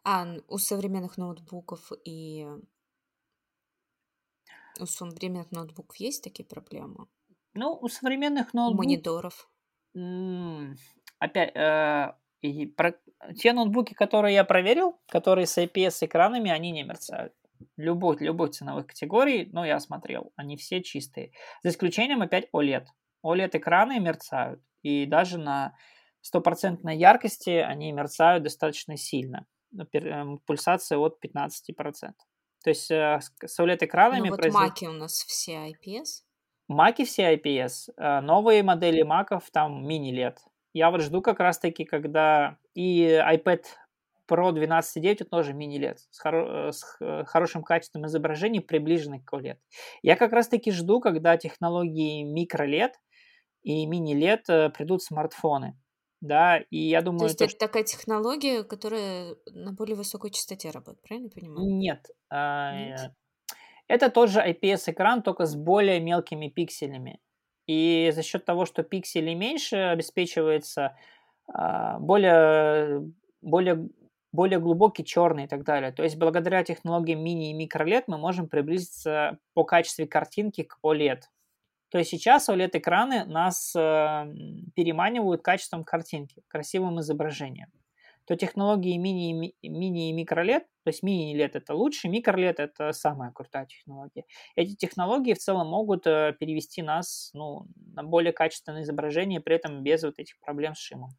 А у современных ноутбуков и у современных ноутбуков есть такие проблемы? Ну, у современных ноутбуков... Мониторов. Опять, э, и про... те ноутбуки, которые я проверил, которые с IPS-экранами, они не мерцают любой, любой ценовых категорий, ну, я смотрел, они все чистые. За исключением опять OLED. OLED-экраны мерцают, и даже на стопроцентной яркости они мерцают достаточно сильно. Эм, пульсация от 15%. То есть э, с OLED-экранами... Ну, вот производ... маки у нас все IPS. Маки все IPS. Э, новые модели маков там мини-LED. Я вот жду как раз-таки, когда и iPad Pro 12.9 это тоже мини-LED с, хоро- с хорошим качеством изображения, приближенный к OLED. Я как раз-таки жду, когда технологии микро-LED и мини-LED э, придут смартфоны. Да, и я думаю... То есть это, это такая технология, которая на более высокой частоте работает, правильно понимаю? Нет. А, Нет? Это тот же IPS-экран, только с более мелкими пикселями. И за счет того, что пикселей меньше, обеспечивается а, более, более, более глубокий черный и так далее. То есть благодаря технологиям мини и микролет мы можем приблизиться по качеству картинки к OLED. То есть сейчас OLED-экраны нас э, переманивают качеством картинки, красивым изображением. То технологии мини, мини и микролет, то есть мини-лет это лучше, микролет это самая крутая технология. Эти технологии в целом могут э, перевести нас ну, на более качественное изображение, при этом без вот этих проблем с шимом.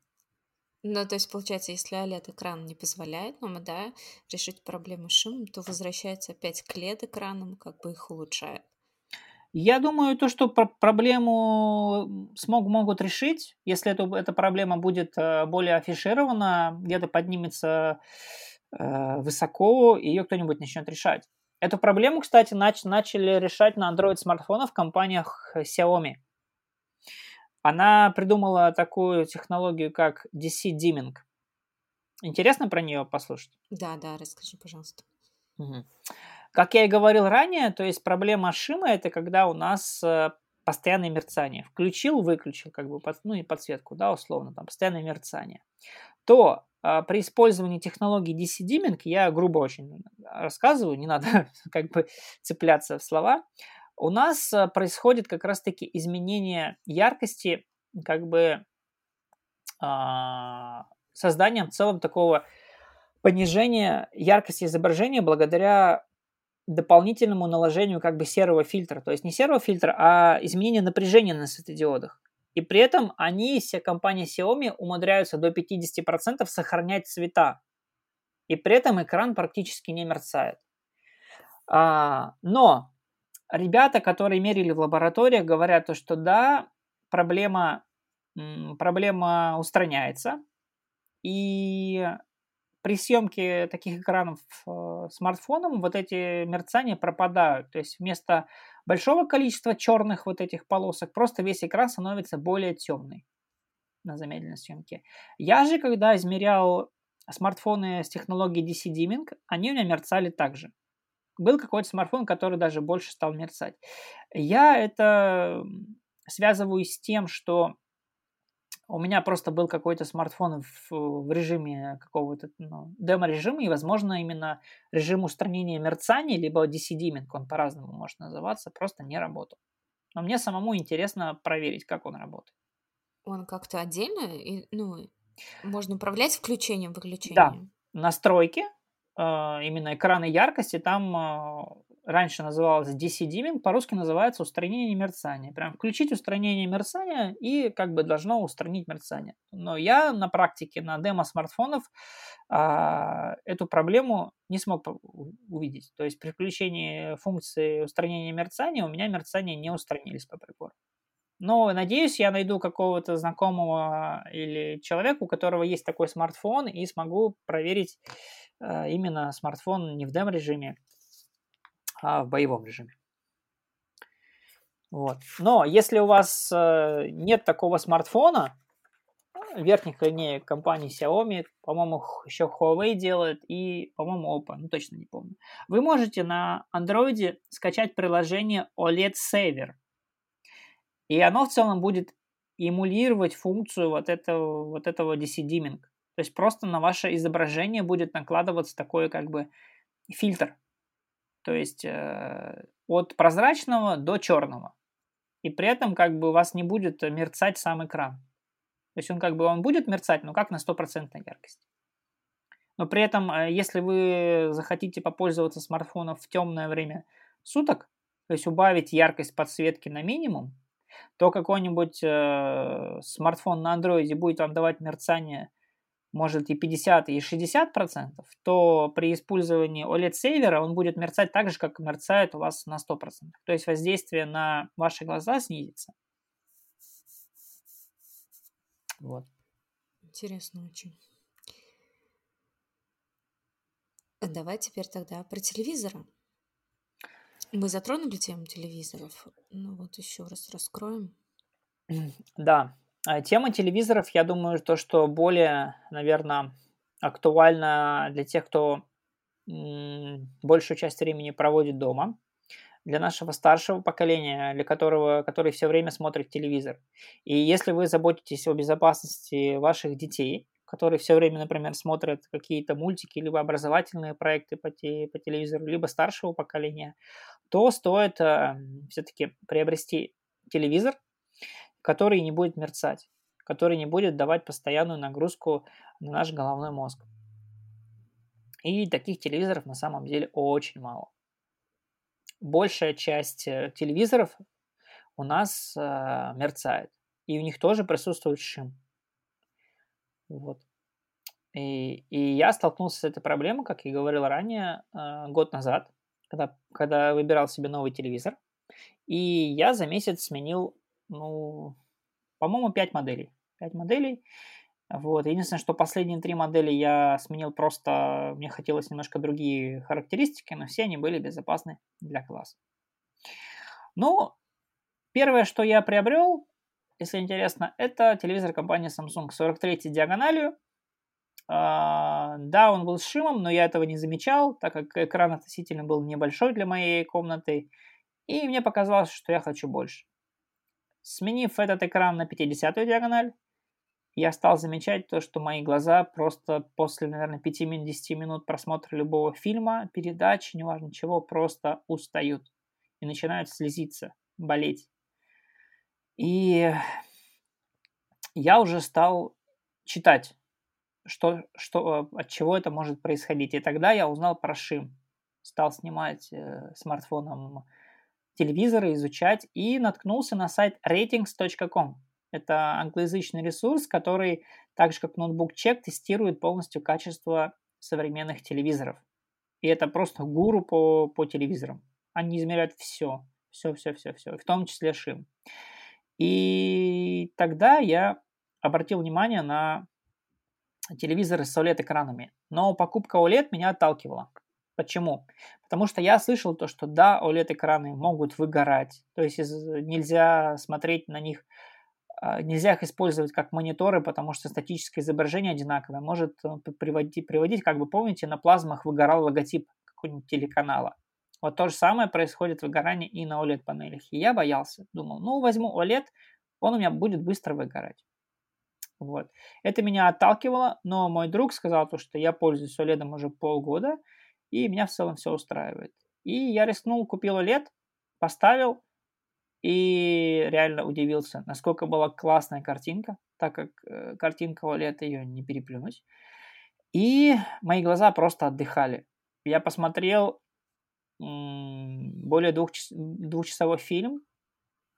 Ну, то есть, получается, если OLED-экран не позволяет нам, да, решить проблему с шумом, то возвращается опять к LED-экранам, как бы их улучшает. Я думаю, то, что проблему смог, могут решить, если эту, эта проблема будет э, более афиширована, где-то поднимется э, высоко, и ее кто-нибудь начнет решать. Эту проблему, кстати, нач, начали решать на Android-смартфонах в компаниях Xiaomi. Она придумала такую технологию, как DC Dimming. Интересно про нее послушать? Да, да, расскажи, пожалуйста. Угу. Как я и говорил ранее, то есть проблема Шима это когда у нас э, постоянное мерцание. Включил, выключил, как бы, ну и подсветку, да, условно, там, постоянное мерцание. То а, при использовании технологии DC Dimming, я грубо очень рассказываю, не надо [LAUGHS] как бы цепляться в слова, у нас э, происходит как раз-таки изменение яркости, как бы а, созданием целом такого понижения яркости изображения благодаря дополнительному наложению как бы серого фильтра. То есть не серого фильтра, а изменение напряжения на светодиодах. И при этом они, все компании Xiaomi, умудряются до 50% сохранять цвета. И при этом экран практически не мерцает. А, но ребята, которые мерили в лабораториях, говорят, то, что да, проблема, проблема устраняется. И при съемке таких экранов э, смартфоном вот эти мерцания пропадают. То есть вместо большого количества черных вот этих полосок просто весь экран становится более темный на замедленной съемке. Я же, когда измерял смартфоны с технологией DC Dimming, они у меня мерцали также. Был какой-то смартфон, который даже больше стал мерцать. Я это связываю с тем, что у меня просто был какой-то смартфон в, в режиме какого-то ну, демо-режима, и, возможно, именно режим устранения мерцаний, либо DC-dimming, он по-разному может называться, просто не работал. Но мне самому интересно проверить, как он работает. Он как-то отдельно, и, ну, можно управлять включением, выключением? Да, настройки, э, именно экраны яркости, там э, раньше называлось DC-dimming, по-русски называется устранение мерцания. Прям включить устранение мерцания и как бы должно устранить мерцание. Но я на практике, на демо смартфонов а, эту проблему не смог увидеть. То есть при включении функции устранения мерцания у меня мерцания не устранились по прибору. Но надеюсь, я найду какого-то знакомого или человека, у которого есть такой смартфон, и смогу проверить а, именно смартфон не в дем-режиме, а в боевом режиме. Вот. Но если у вас э, нет такого смартфона, верхних линеек компании Xiaomi, по-моему, еще Huawei делает и, по-моему, Oppo, ну точно не помню. Вы можете на Android скачать приложение OLED Saver. И оно в целом будет эмулировать функцию вот этого, вот этого DC-dimming. То есть просто на ваше изображение будет накладываться такой как бы фильтр то есть э, от прозрачного до черного. И при этом как бы у вас не будет мерцать сам экран. То есть он как бы он будет мерцать, но как на стопроцентной яркости. Но при этом, э, если вы захотите попользоваться смартфоном в темное время суток, то есть убавить яркость подсветки на минимум, то какой-нибудь э, смартфон на андроиде будет вам давать мерцание может и 50, и 60 процентов, то при использовании OLED-сейвера он будет мерцать так же, как мерцает у вас на 100 процентов. То есть воздействие на ваши глаза снизится. Вот. Интересно очень. Давай теперь тогда про телевизоры. Мы затронули тему телевизоров. Ну вот еще раз раскроем. Да, а, тема телевизоров, я думаю, то, что более, наверное, актуальна для тех, кто большую часть времени проводит дома. для нашего старшего поколения, для которого, который все время смотрит телевизор. И если вы заботитесь о безопасности ваших детей, которые все время, например, смотрят какие-то мультики, либо образовательные проекты по, те, по телевизору, либо старшего поколения, то стоит э, все-таки приобрести телевизор, который не будет мерцать, который не будет давать постоянную нагрузку на наш головной мозг. И таких телевизоров на самом деле очень мало большая часть э, телевизоров у нас э, мерцает. И у них тоже присутствует шим. Вот. И, и я столкнулся с этой проблемой, как я говорил ранее, э, год назад, когда, когда выбирал себе новый телевизор. И я за месяц сменил, ну, по-моему, 5 моделей. 5 моделей. Вот. Единственное, что последние три модели я сменил просто, мне хотелось немножко другие характеристики, но все они были безопасны для класса. Ну, первое, что я приобрел, если интересно, это телевизор компании Samsung 43 диагональю. А, да, он был с шимом, но я этого не замечал, так как экран относительно был небольшой для моей комнаты, и мне показалось, что я хочу больше. Сменив этот экран на 50 диагональ, я стал замечать то, что мои глаза просто после, наверное, 5-10 минут просмотра любого фильма, передачи, неважно чего, просто устают и начинают слезиться, болеть. И я уже стал читать, что, что, от чего это может происходить. И тогда я узнал про шим. Стал снимать э, смартфоном телевизоры, изучать и наткнулся на сайт ratings.com. Это англоязычный ресурс, который, так же как ноутбук чек, тестирует полностью качество современных телевизоров. И это просто гуру по, по телевизорам. Они измеряют все, все, все, все, все, в том числе шим. И тогда я обратил внимание на телевизоры с OLED-экранами. Но покупка OLED меня отталкивала. Почему? Потому что я слышал то, что да, OLED-экраны могут выгорать. То есть нельзя смотреть на них а, нельзя их использовать как мониторы, потому что статическое изображение одинаковое. Может э, приводить, приводить, как бы помните, на плазмах выгорал логотип какого-нибудь телеканала. Вот то же самое происходит выгорание и на OLED-панелях. И я боялся. Думал, ну, возьму OLED, он у меня будет быстро выгорать. Вот. Это меня отталкивало, но мой друг сказал то, что я пользуюсь OLED уже полгода, и меня в целом все устраивает. И я рискнул, купил OLED, поставил, и реально удивился, насколько была классная картинка, так как э, картинка Валета ее не переплюнуть. И мои глаза просто отдыхали. Я посмотрел м- более двух, двухчасовой фильм,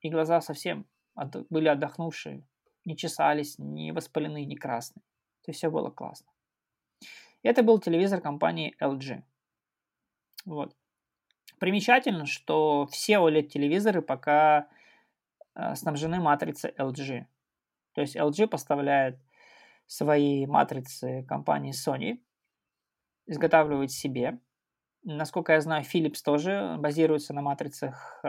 и глаза совсем от, были отдохнувшие, не чесались, не воспалены, не красные. То есть все было классно. Это был телевизор компании LG. Вот. Примечательно, что все OLED-телевизоры пока э, снабжены матрицей LG. То есть LG поставляет свои матрицы компании Sony, изготавливает себе. Насколько я знаю, Philips тоже базируется на матрицах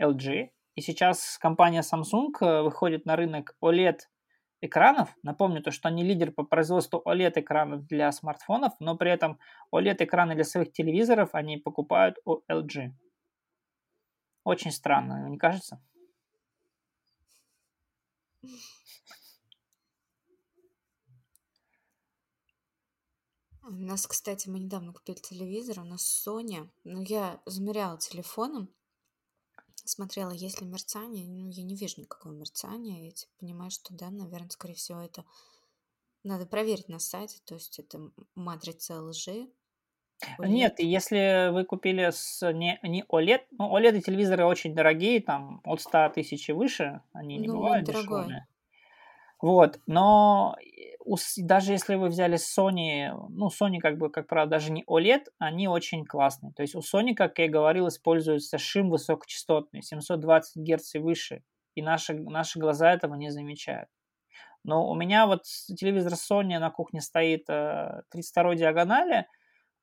LG. И сейчас компания Samsung э, выходит на рынок OLED экранов. Напомню то, что они лидер по производству OLED-экранов для смартфонов, но при этом OLED-экраны для своих телевизоров они покупают у LG. Очень странно, не кажется? У нас, кстати, мы недавно купили телевизор, у нас Sony, но я замеряла телефоном, смотрела, есть ли мерцание. Ну, я не вижу никакого мерцания. Я типа, понимаю, что да, наверное, скорее всего, это надо проверить на сайте. То есть это матрица лжи. OLED. Нет, если вы купили с не, не OLED, ну, OLED телевизоры очень дорогие, там от 100 тысяч и выше, они не ну, бывают дешевые. Вот, но даже если вы взяли Sony, ну, Sony, как бы, как правило, даже не OLED, они очень классные. То есть у Sony, как я говорил, используется шим высокочастотный, 720 Гц и выше, и наши, наши глаза этого не замечают. Но у меня вот телевизор Sony на кухне стоит 32 э, диагонали,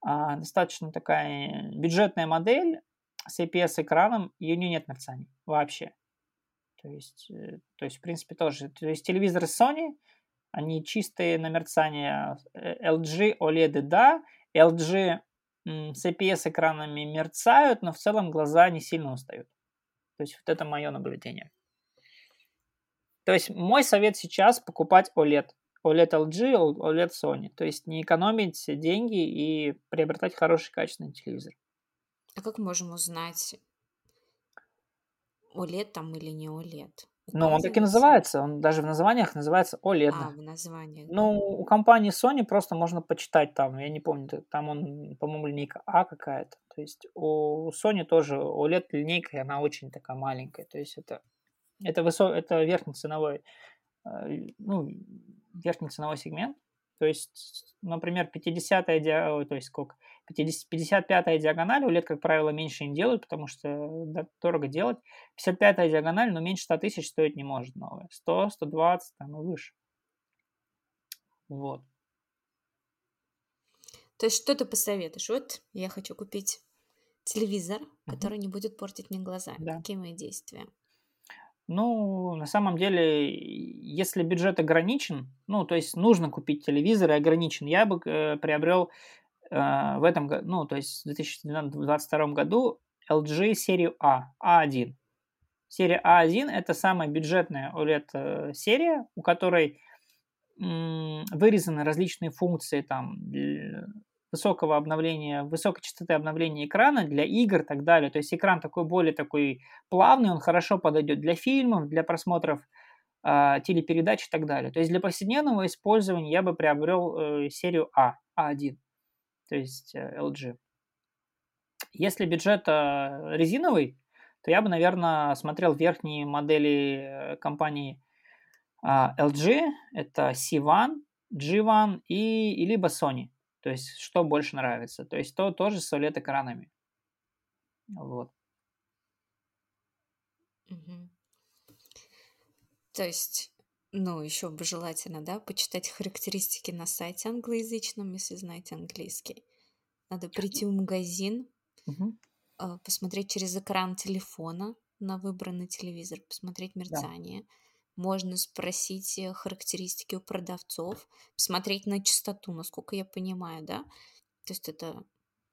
а, достаточно такая бюджетная модель с IPS-экраном, и у нее нет мерцаний вообще. То есть, э, то есть, в принципе, тоже. То есть телевизоры Sony – они чистые на мерцание. LG OLED, да. LG с IPS-экранами мерцают, но в целом глаза не сильно устают. То есть вот это мое наблюдение. То есть мой совет сейчас покупать OLED. OLED LG, OLED Sony. То есть не экономить деньги и приобретать хороший качественный телевизор. А как можем узнать, OLED там или не OLED? Ну, он так и называется. Он даже в названиях называется OLED. А, в названиях. Ну, у компании Sony просто можно почитать там. Я не помню, там он, по-моему, линейка А какая-то. То есть у Sony тоже OLED линейка, и она очень такая маленькая. То есть это, это, высо... это верхний ценовой, э, ну, верхний ценовой сегмент. То есть, например, 50-я, диа... то есть сколько? 55-я диагональ, у LED, как правило, меньше им делают, потому что да, дорого делать. 55-я диагональ, но меньше 100 тысяч стоить не может новая. 100, 120, там и выше. Вот. То есть что ты посоветуешь? Вот я хочу купить телевизор, который не будет портить мне глаза. Да. Какие мои действия? Ну, на самом деле, если бюджет ограничен, ну, то есть нужно купить телевизор и ограничен, я бы э, приобрел э, в этом году, ну, то есть в 2022 году LG серию А, А1. Серия А1 это самая бюджетная OLED-серия, у которой вырезаны различные функции там высокого обновления, высокой частоты обновления экрана для игр и так далее. То есть экран такой более такой плавный, он хорошо подойдет для фильмов, для просмотров э, телепередач и так далее. То есть для повседневного использования я бы приобрел э, серию А, А1, то есть э, LG. Если бюджет э, резиновый, то я бы, наверное, смотрел верхние модели э, компании э, LG, это C1, G1 и, и либо Sony. То есть, что больше нравится. То есть, то тоже с OLED-экранами. Вот. Угу. То есть, ну, еще бы желательно, да, почитать характеристики на сайте англоязычном, если знаете английский. Надо прийти в магазин, угу. посмотреть через экран телефона на выбранный телевизор, посмотреть мерцание. Да можно спросить э, характеристики у продавцов, посмотреть на частоту, насколько я понимаю, да? То есть это...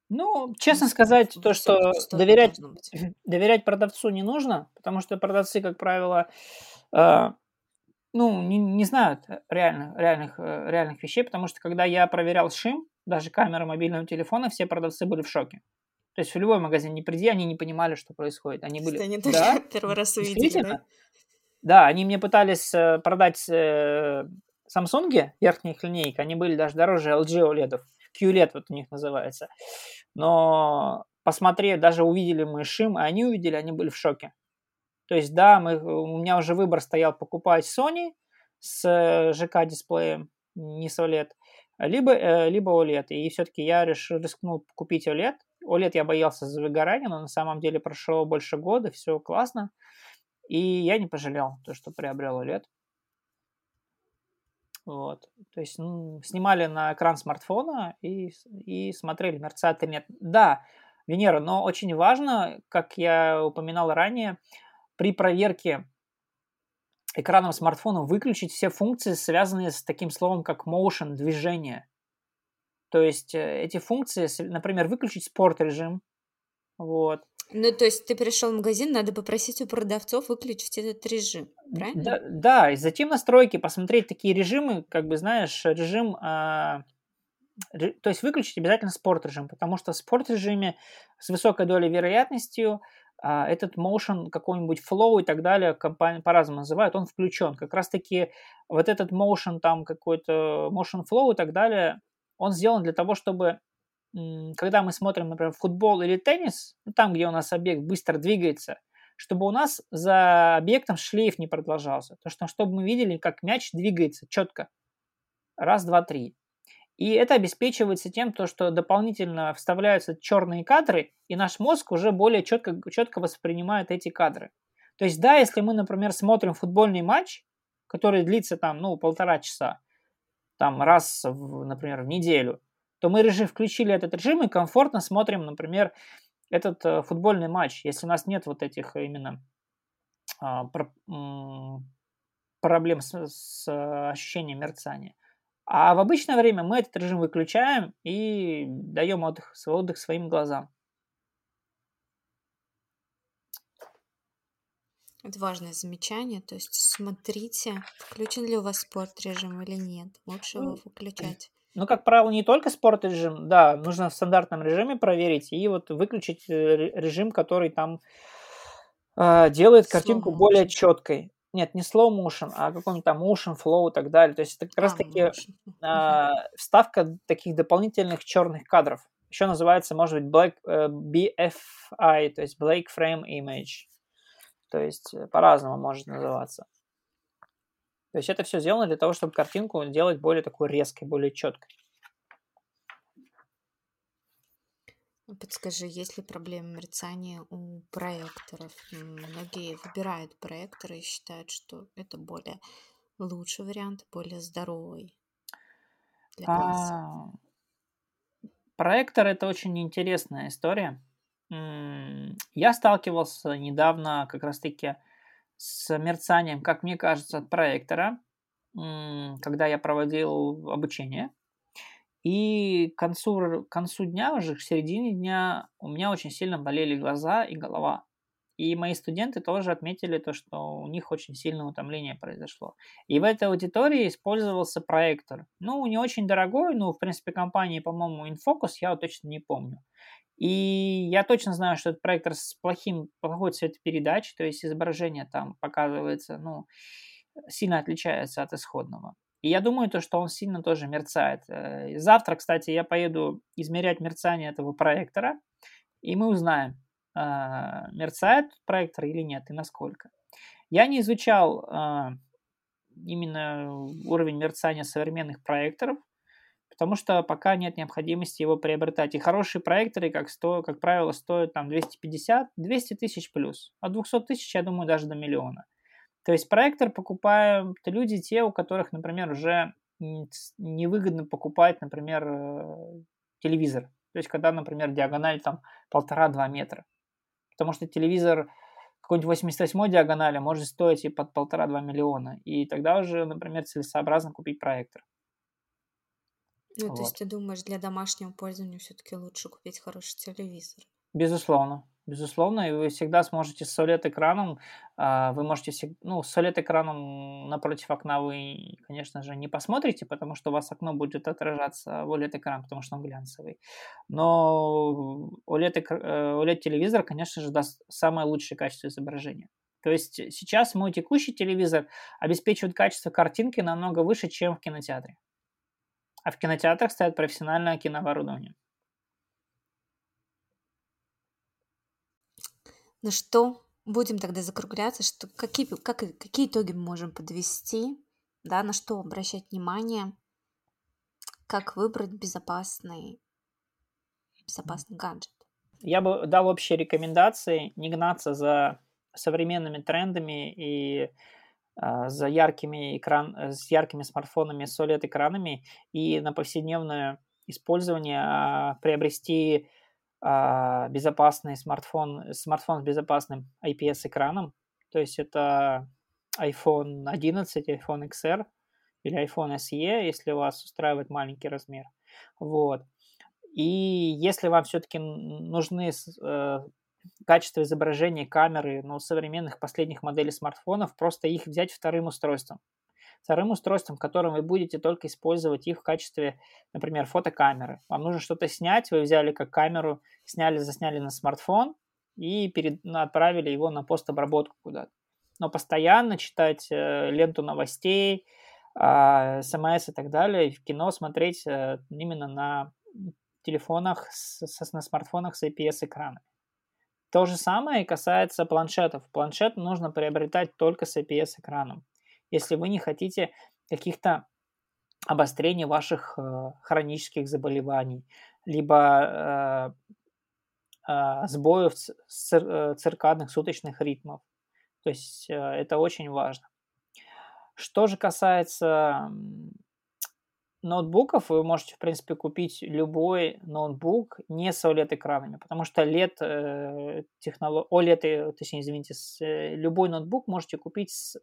Ну, честно сказать, то, что доверять, [LAUGHS] доверять продавцу не нужно, потому что продавцы, как правило, э, ну, не, не знают реально, реальных, э, реальных вещей, потому что когда я проверял шим, даже камеры мобильного телефона, все продавцы были в шоке. То есть в любой магазин не приди, они не понимали, что происходит. Они были... Они да? [LAUGHS] первый раз увидели, да? Да, они мне пытались э, продать э, Samsung верхних линейок, они были даже дороже LG OLED, QLED вот у них называется. Но посмотрев, даже увидели мы шим, и они увидели, они были в шоке. То есть, да, мы, у меня уже выбор стоял покупать Sony с ЖК-дисплеем, не с OLED, либо, э, либо OLED. И все-таки я решил, рискнул купить OLED. OLED я боялся за выгорание, но на самом деле прошло больше года, все классно. И я не пожалел то, что приобрел OLED. Вот. То есть ну, снимали на экран смартфона и, и смотрели, мерцает или нет. Да, Венера, но очень важно, как я упоминал ранее, при проверке экраном смартфона выключить все функции, связанные с таким словом, как motion, движение. То есть э, эти функции, например, выключить спорт режим, вот, ну, то есть ты пришел в магазин, надо попросить у продавцов выключить этот режим, правильно? Да, да и затем настройки, посмотреть такие режимы, как бы, знаешь, режим... А, ре, то есть выключить обязательно спорт режим, потому что в спорт режиме с высокой долей вероятностью этот motion, какой-нибудь flow и так далее, компания по-разному называют, он включен. Как раз-таки вот этот motion, там какой-то motion flow и так далее, он сделан для того, чтобы когда мы смотрим, например, футбол или теннис, ну, там, где у нас объект быстро двигается, чтобы у нас за объектом шлейф не продолжался. То, что, чтобы мы видели, как мяч двигается четко. Раз, два, три. И это обеспечивается тем, то, что дополнительно вставляются черные кадры, и наш мозг уже более четко, четко воспринимает эти кадры. То есть, да, если мы, например, смотрим футбольный матч, который длится там, ну, полтора часа, там раз, в, например, в неделю, то мы режим, включили этот режим и комфортно смотрим, например, этот э, футбольный матч, если у нас нет вот этих именно а, про, м, проблем с, с ощущением мерцания. А в обычное время мы этот режим выключаем и даем отдых, отдых своим глазам. Это важное замечание. То есть смотрите, включен ли у вас спорт режим или нет. Лучше его выключать. [LAUGHS] Ну, как правило, не только спорт режим, да, нужно в стандартном режиме проверить и вот выключить э, режим, который там э, делает картинку slow более четкой. Нет, не slow motion, а какой-нибудь там motion flow и так далее. То есть это как а, раз таки э, [LAUGHS] вставка таких дополнительных черных кадров. Еще называется, может быть, black, э, BFI, то есть Black Frame Image. То есть э, по-разному может называться. То есть это все сделано для того, чтобы картинку делать более такой резкой, более четкой. Подскажи, есть ли проблемы мерцания у проекторов? Многие выбирают проекторы и считают, что это более лучший вариант, более здоровый для глаза. А, проектор это очень интересная история. Я сталкивался недавно как раз-таки с мерцанием, как мне кажется, от проектора, когда я проводил обучение. И к концу, к концу дня, уже к середине дня, у меня очень сильно болели глаза и голова. И мои студенты тоже отметили то, что у них очень сильное утомление произошло. И в этой аудитории использовался проектор. Ну, не очень дорогой, но, в принципе, компании, по-моему, Infocus, я вот точно не помню. И я точно знаю, что этот проектор с плохим, плохой цветопередачей, то есть изображение там показывается, ну, сильно отличается от исходного. И я думаю, то, что он сильно тоже мерцает. Э, завтра, кстати, я поеду измерять мерцание этого проектора, и мы узнаем, а, мерцает проектор или нет, и насколько. Я не изучал а, именно уровень мерцания современных проекторов, потому что пока нет необходимости его приобретать. И хорошие проекторы, как, сто, как правило, стоят там 250, 200 тысяч плюс. От 200 тысяч, я думаю, даже до миллиона. То есть проектор покупают люди, те, у которых, например, уже невыгодно покупать, например, э, телевизор. То есть когда, например, диагональ там полтора-два метра. Потому что телевизор какой-нибудь 88 диагонали может стоить и под полтора-два миллиона. И тогда уже, например, целесообразно купить проектор. Ну, вот. то есть ты думаешь, для домашнего пользования все-таки лучше купить хороший телевизор? Безусловно. Безусловно, и вы всегда сможете с OLED-экраном, а, вы можете, ну, с OLED-экраном напротив окна вы, конечно же, не посмотрите, потому что у вас окно будет отражаться в OLED-экран, потому что он глянцевый. Но OLED-телевизор, э, конечно же, даст самое лучшее качество изображения. То есть сейчас мой текущий телевизор обеспечивает качество картинки намного выше, чем в кинотеатре. А в кинотеатрах стоят профессиональное кинооборудование. Ну что, будем тогда закругляться, что какие, как, какие итоги мы можем подвести, да, на что обращать внимание, как выбрать безопасный, безопасный гаджет. Я бы дал общие рекомендации не гнаться за современными трендами и а, за яркими экран, с яркими смартфонами с OLED-экранами и на повседневное использование а, приобрести безопасный смартфон, смартфон с безопасным IPS-экраном. То есть это iPhone 11, iPhone XR или iPhone SE, если вас устраивает маленький размер. Вот. И если вам все-таки нужны э, качество изображения камеры, ну, современных последних моделей смартфонов, просто их взять вторым устройством вторым устройством, которым вы будете только использовать их в качестве, например, фотокамеры. Вам нужно что-то снять, вы взяли как камеру, сняли, засняли на смартфон и перед, отправили его на постобработку куда-то. Но постоянно читать э, ленту новостей, э, и так далее, в кино смотреть э, именно на телефонах, с, с, на смартфонах с IPS-экранами. То же самое касается планшетов. Планшет нужно приобретать только с IPS-экраном если вы не хотите каких-то обострений ваших э, хронических заболеваний, либо э, э, сбоев цир, э, циркадных суточных ритмов. То есть э, это очень важно. Что же касается ноутбуков, вы можете, в принципе, купить любой ноутбук не с OLED-экранами, потому что LED, э, технолог... OLED, э, точнее, извините, с, э, любой ноутбук можете купить с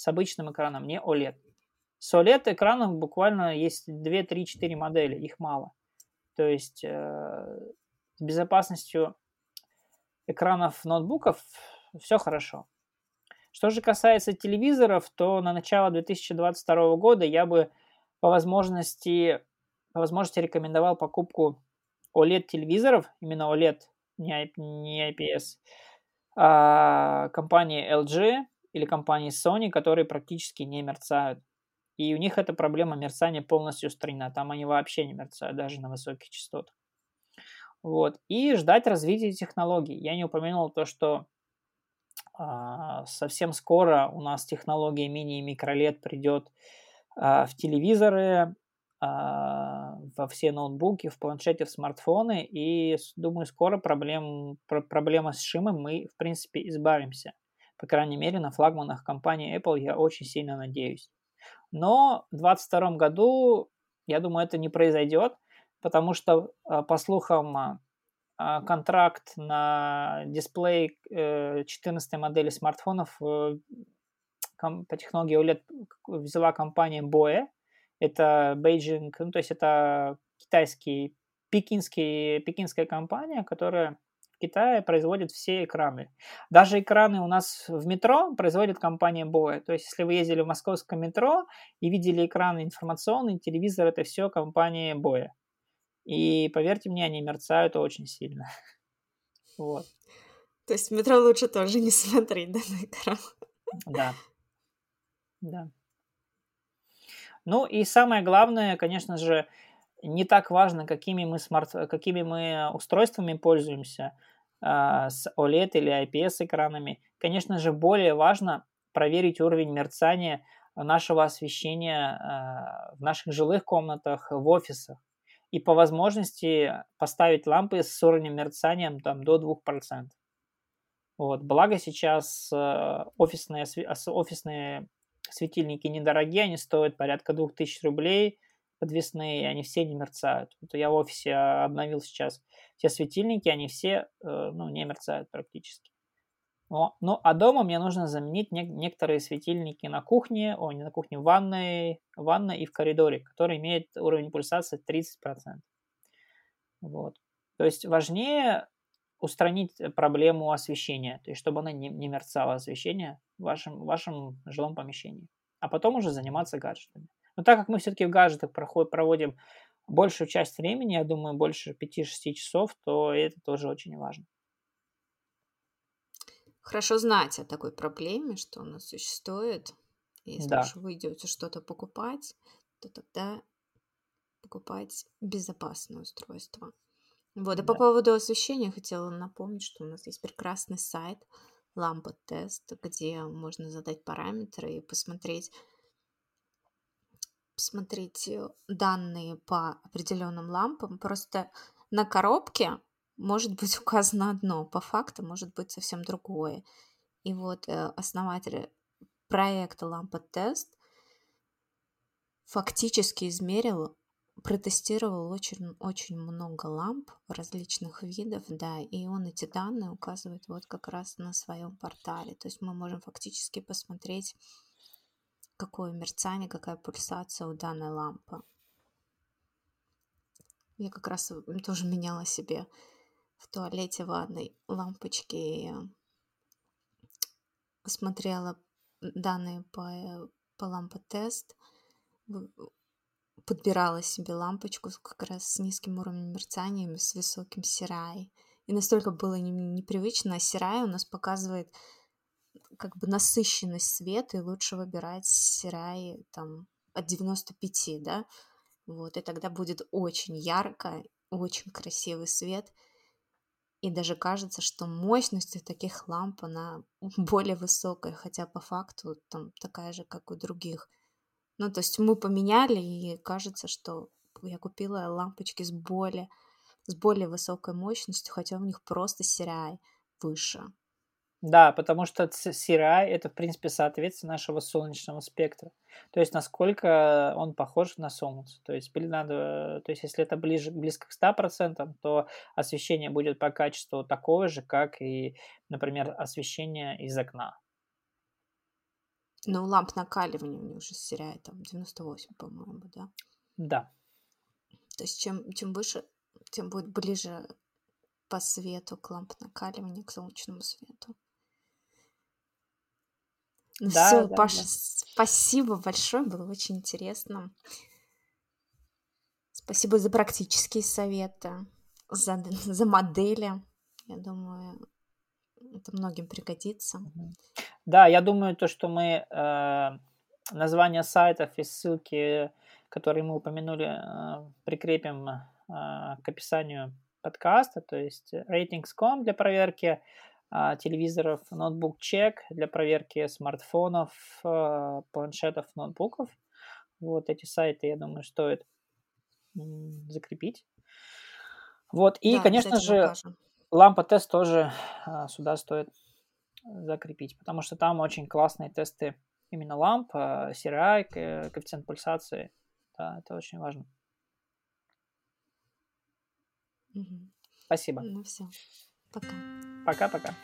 с обычным экраном, не OLED. С OLED-экранов буквально есть 2, 3, 4 модели, их мало. То есть э, с безопасностью экранов ноутбуков все хорошо. Что же касается телевизоров, то на начало 2022 года я бы по возможности, по возможности рекомендовал покупку OLED-телевизоров, именно OLED, не, не IPS, а, компании LG или компании Sony, которые практически не мерцают. И у них эта проблема мерцания полностью устранена. Там они вообще не мерцают, даже на высоких частотах. Вот. И ждать развития технологий. Я не упомянул то, что а, совсем скоро у нас технология мини и микролет придет а, в телевизоры, а, во все ноутбуки, в планшеты, в смартфоны. И думаю, скоро проблем, про, проблема с шимом мы, в принципе, избавимся. По крайней мере, на флагманах компании Apple я очень сильно надеюсь. Но в 2022 году, я думаю, это не произойдет, потому что, а, по слухам, а, контракт на дисплей 14 э, модели смартфонов э, по технологии OLED взяла компания BOE. Это Beijing, ну, то есть это китайский, пекинский, пекинская компания, которая Китае производит все экраны. Даже экраны у нас в метро производит компания BOE. То есть если вы ездили в московском метро и видели экраны информационные, телевизор, это все компания BOE. И поверьте мне, они мерцают очень сильно. [LAUGHS] Вот. То есть в метро лучше тоже не [LAUGHS] смотреть да, на экран. Да. Да. Ну и самое главное, конечно же, не так важно, какими мы, смарт... какими мы устройствами пользуемся, с OLED или IPS экранами. Конечно же, более важно проверить уровень мерцания нашего освещения э, в наших жилых комнатах, в офисах. И по возможности поставить лампы с уровнем мерцания там, до 2%. Вот. Благо сейчас э, офисные, офисные светильники недорогие, они стоят порядка 2000 рублей, подвесные, они все не мерцают. Вот я в офисе обновил сейчас все светильники, они все э, ну, не мерцают практически. Но, ну, а дома мне нужно заменить не, некоторые светильники на кухне, о, не на кухне, в ванной, в ванной и в коридоре, которые имеют уровень пульсации 30%. Вот. То есть важнее устранить проблему освещения, то есть чтобы она не, не мерцала освещение в вашем, в вашем жилом помещении. А потом уже заниматься гаджетами. Но так как мы все-таки в гаджетах проход, проводим большую часть времени, я думаю, больше 5-6 часов, то это тоже очень важно. Хорошо знать о такой проблеме, что она существует. Если да. уж вы идете что-то покупать, то тогда покупать безопасное устройство. Вот, и да. по поводу освещения хотела напомнить, что у нас есть прекрасный сайт лампа тест, где можно задать параметры и посмотреть, посмотреть э, данные по определенным лампам. Просто на коробке может быть [LAUGHS] указано одно, по факту может быть совсем другое. И вот э, основатель проекта лампа тест фактически измерил протестировал очень, очень много ламп различных видов, да, и он эти данные указывает вот как раз на своем портале. То есть мы можем фактически посмотреть, какое мерцание, какая пульсация у данной лампы. Я как раз тоже меняла себе в туалете ванной лампочки и посмотрела данные по, по лампотест подбирала себе лампочку как раз с низким уровнем мерцания, с высоким сирай. И настолько было непривычно, а сирай у нас показывает как бы насыщенность света, и лучше выбирать сирай там от 95, да, вот, и тогда будет очень ярко, очень красивый свет, и даже кажется, что мощность у таких ламп, она [LAUGHS] более высокая, хотя по факту там такая же, как у других – ну, то есть мы поменяли, и кажется, что я купила лампочки с более, с более высокой мощностью, хотя у них просто CRI выше. Да, потому что CRI это, в принципе, соответствие нашего солнечного спектра. То есть, насколько он похож на Солнце. То есть, надо, то есть если это ближе, близко к 100%, то освещение будет по качеству такое же, как и, например, освещение из окна. Ну, ламп накаливания у них уже серия там 98, по-моему, да? Да. То есть чем, чем выше, тем будет ближе по свету к ламп накаливания, к солнечному свету. Ну Да, все, да, Паша, да. спасибо большое, было очень интересно. Спасибо за практические советы, за, [LAUGHS] за модели. Я думаю, это многим пригодится. Да, я думаю, то, что мы э, названия сайтов и ссылки, которые мы упомянули, э, прикрепим э, к описанию подкаста, то есть ratings.com для проверки телевизоров, ноутбук чек для проверки смартфонов, э, планшетов, ноутбуков. Вот эти сайты, я думаю, стоит закрепить. Вот, и, Да, конечно же, лампа тест тоже а, сюда стоит закрепить, потому что там очень классные тесты именно ламп, а, CRI, ко- коэффициент пульсации. Да, это очень важно. Мгм. Спасибо. Ну все, пока. Пока-пока.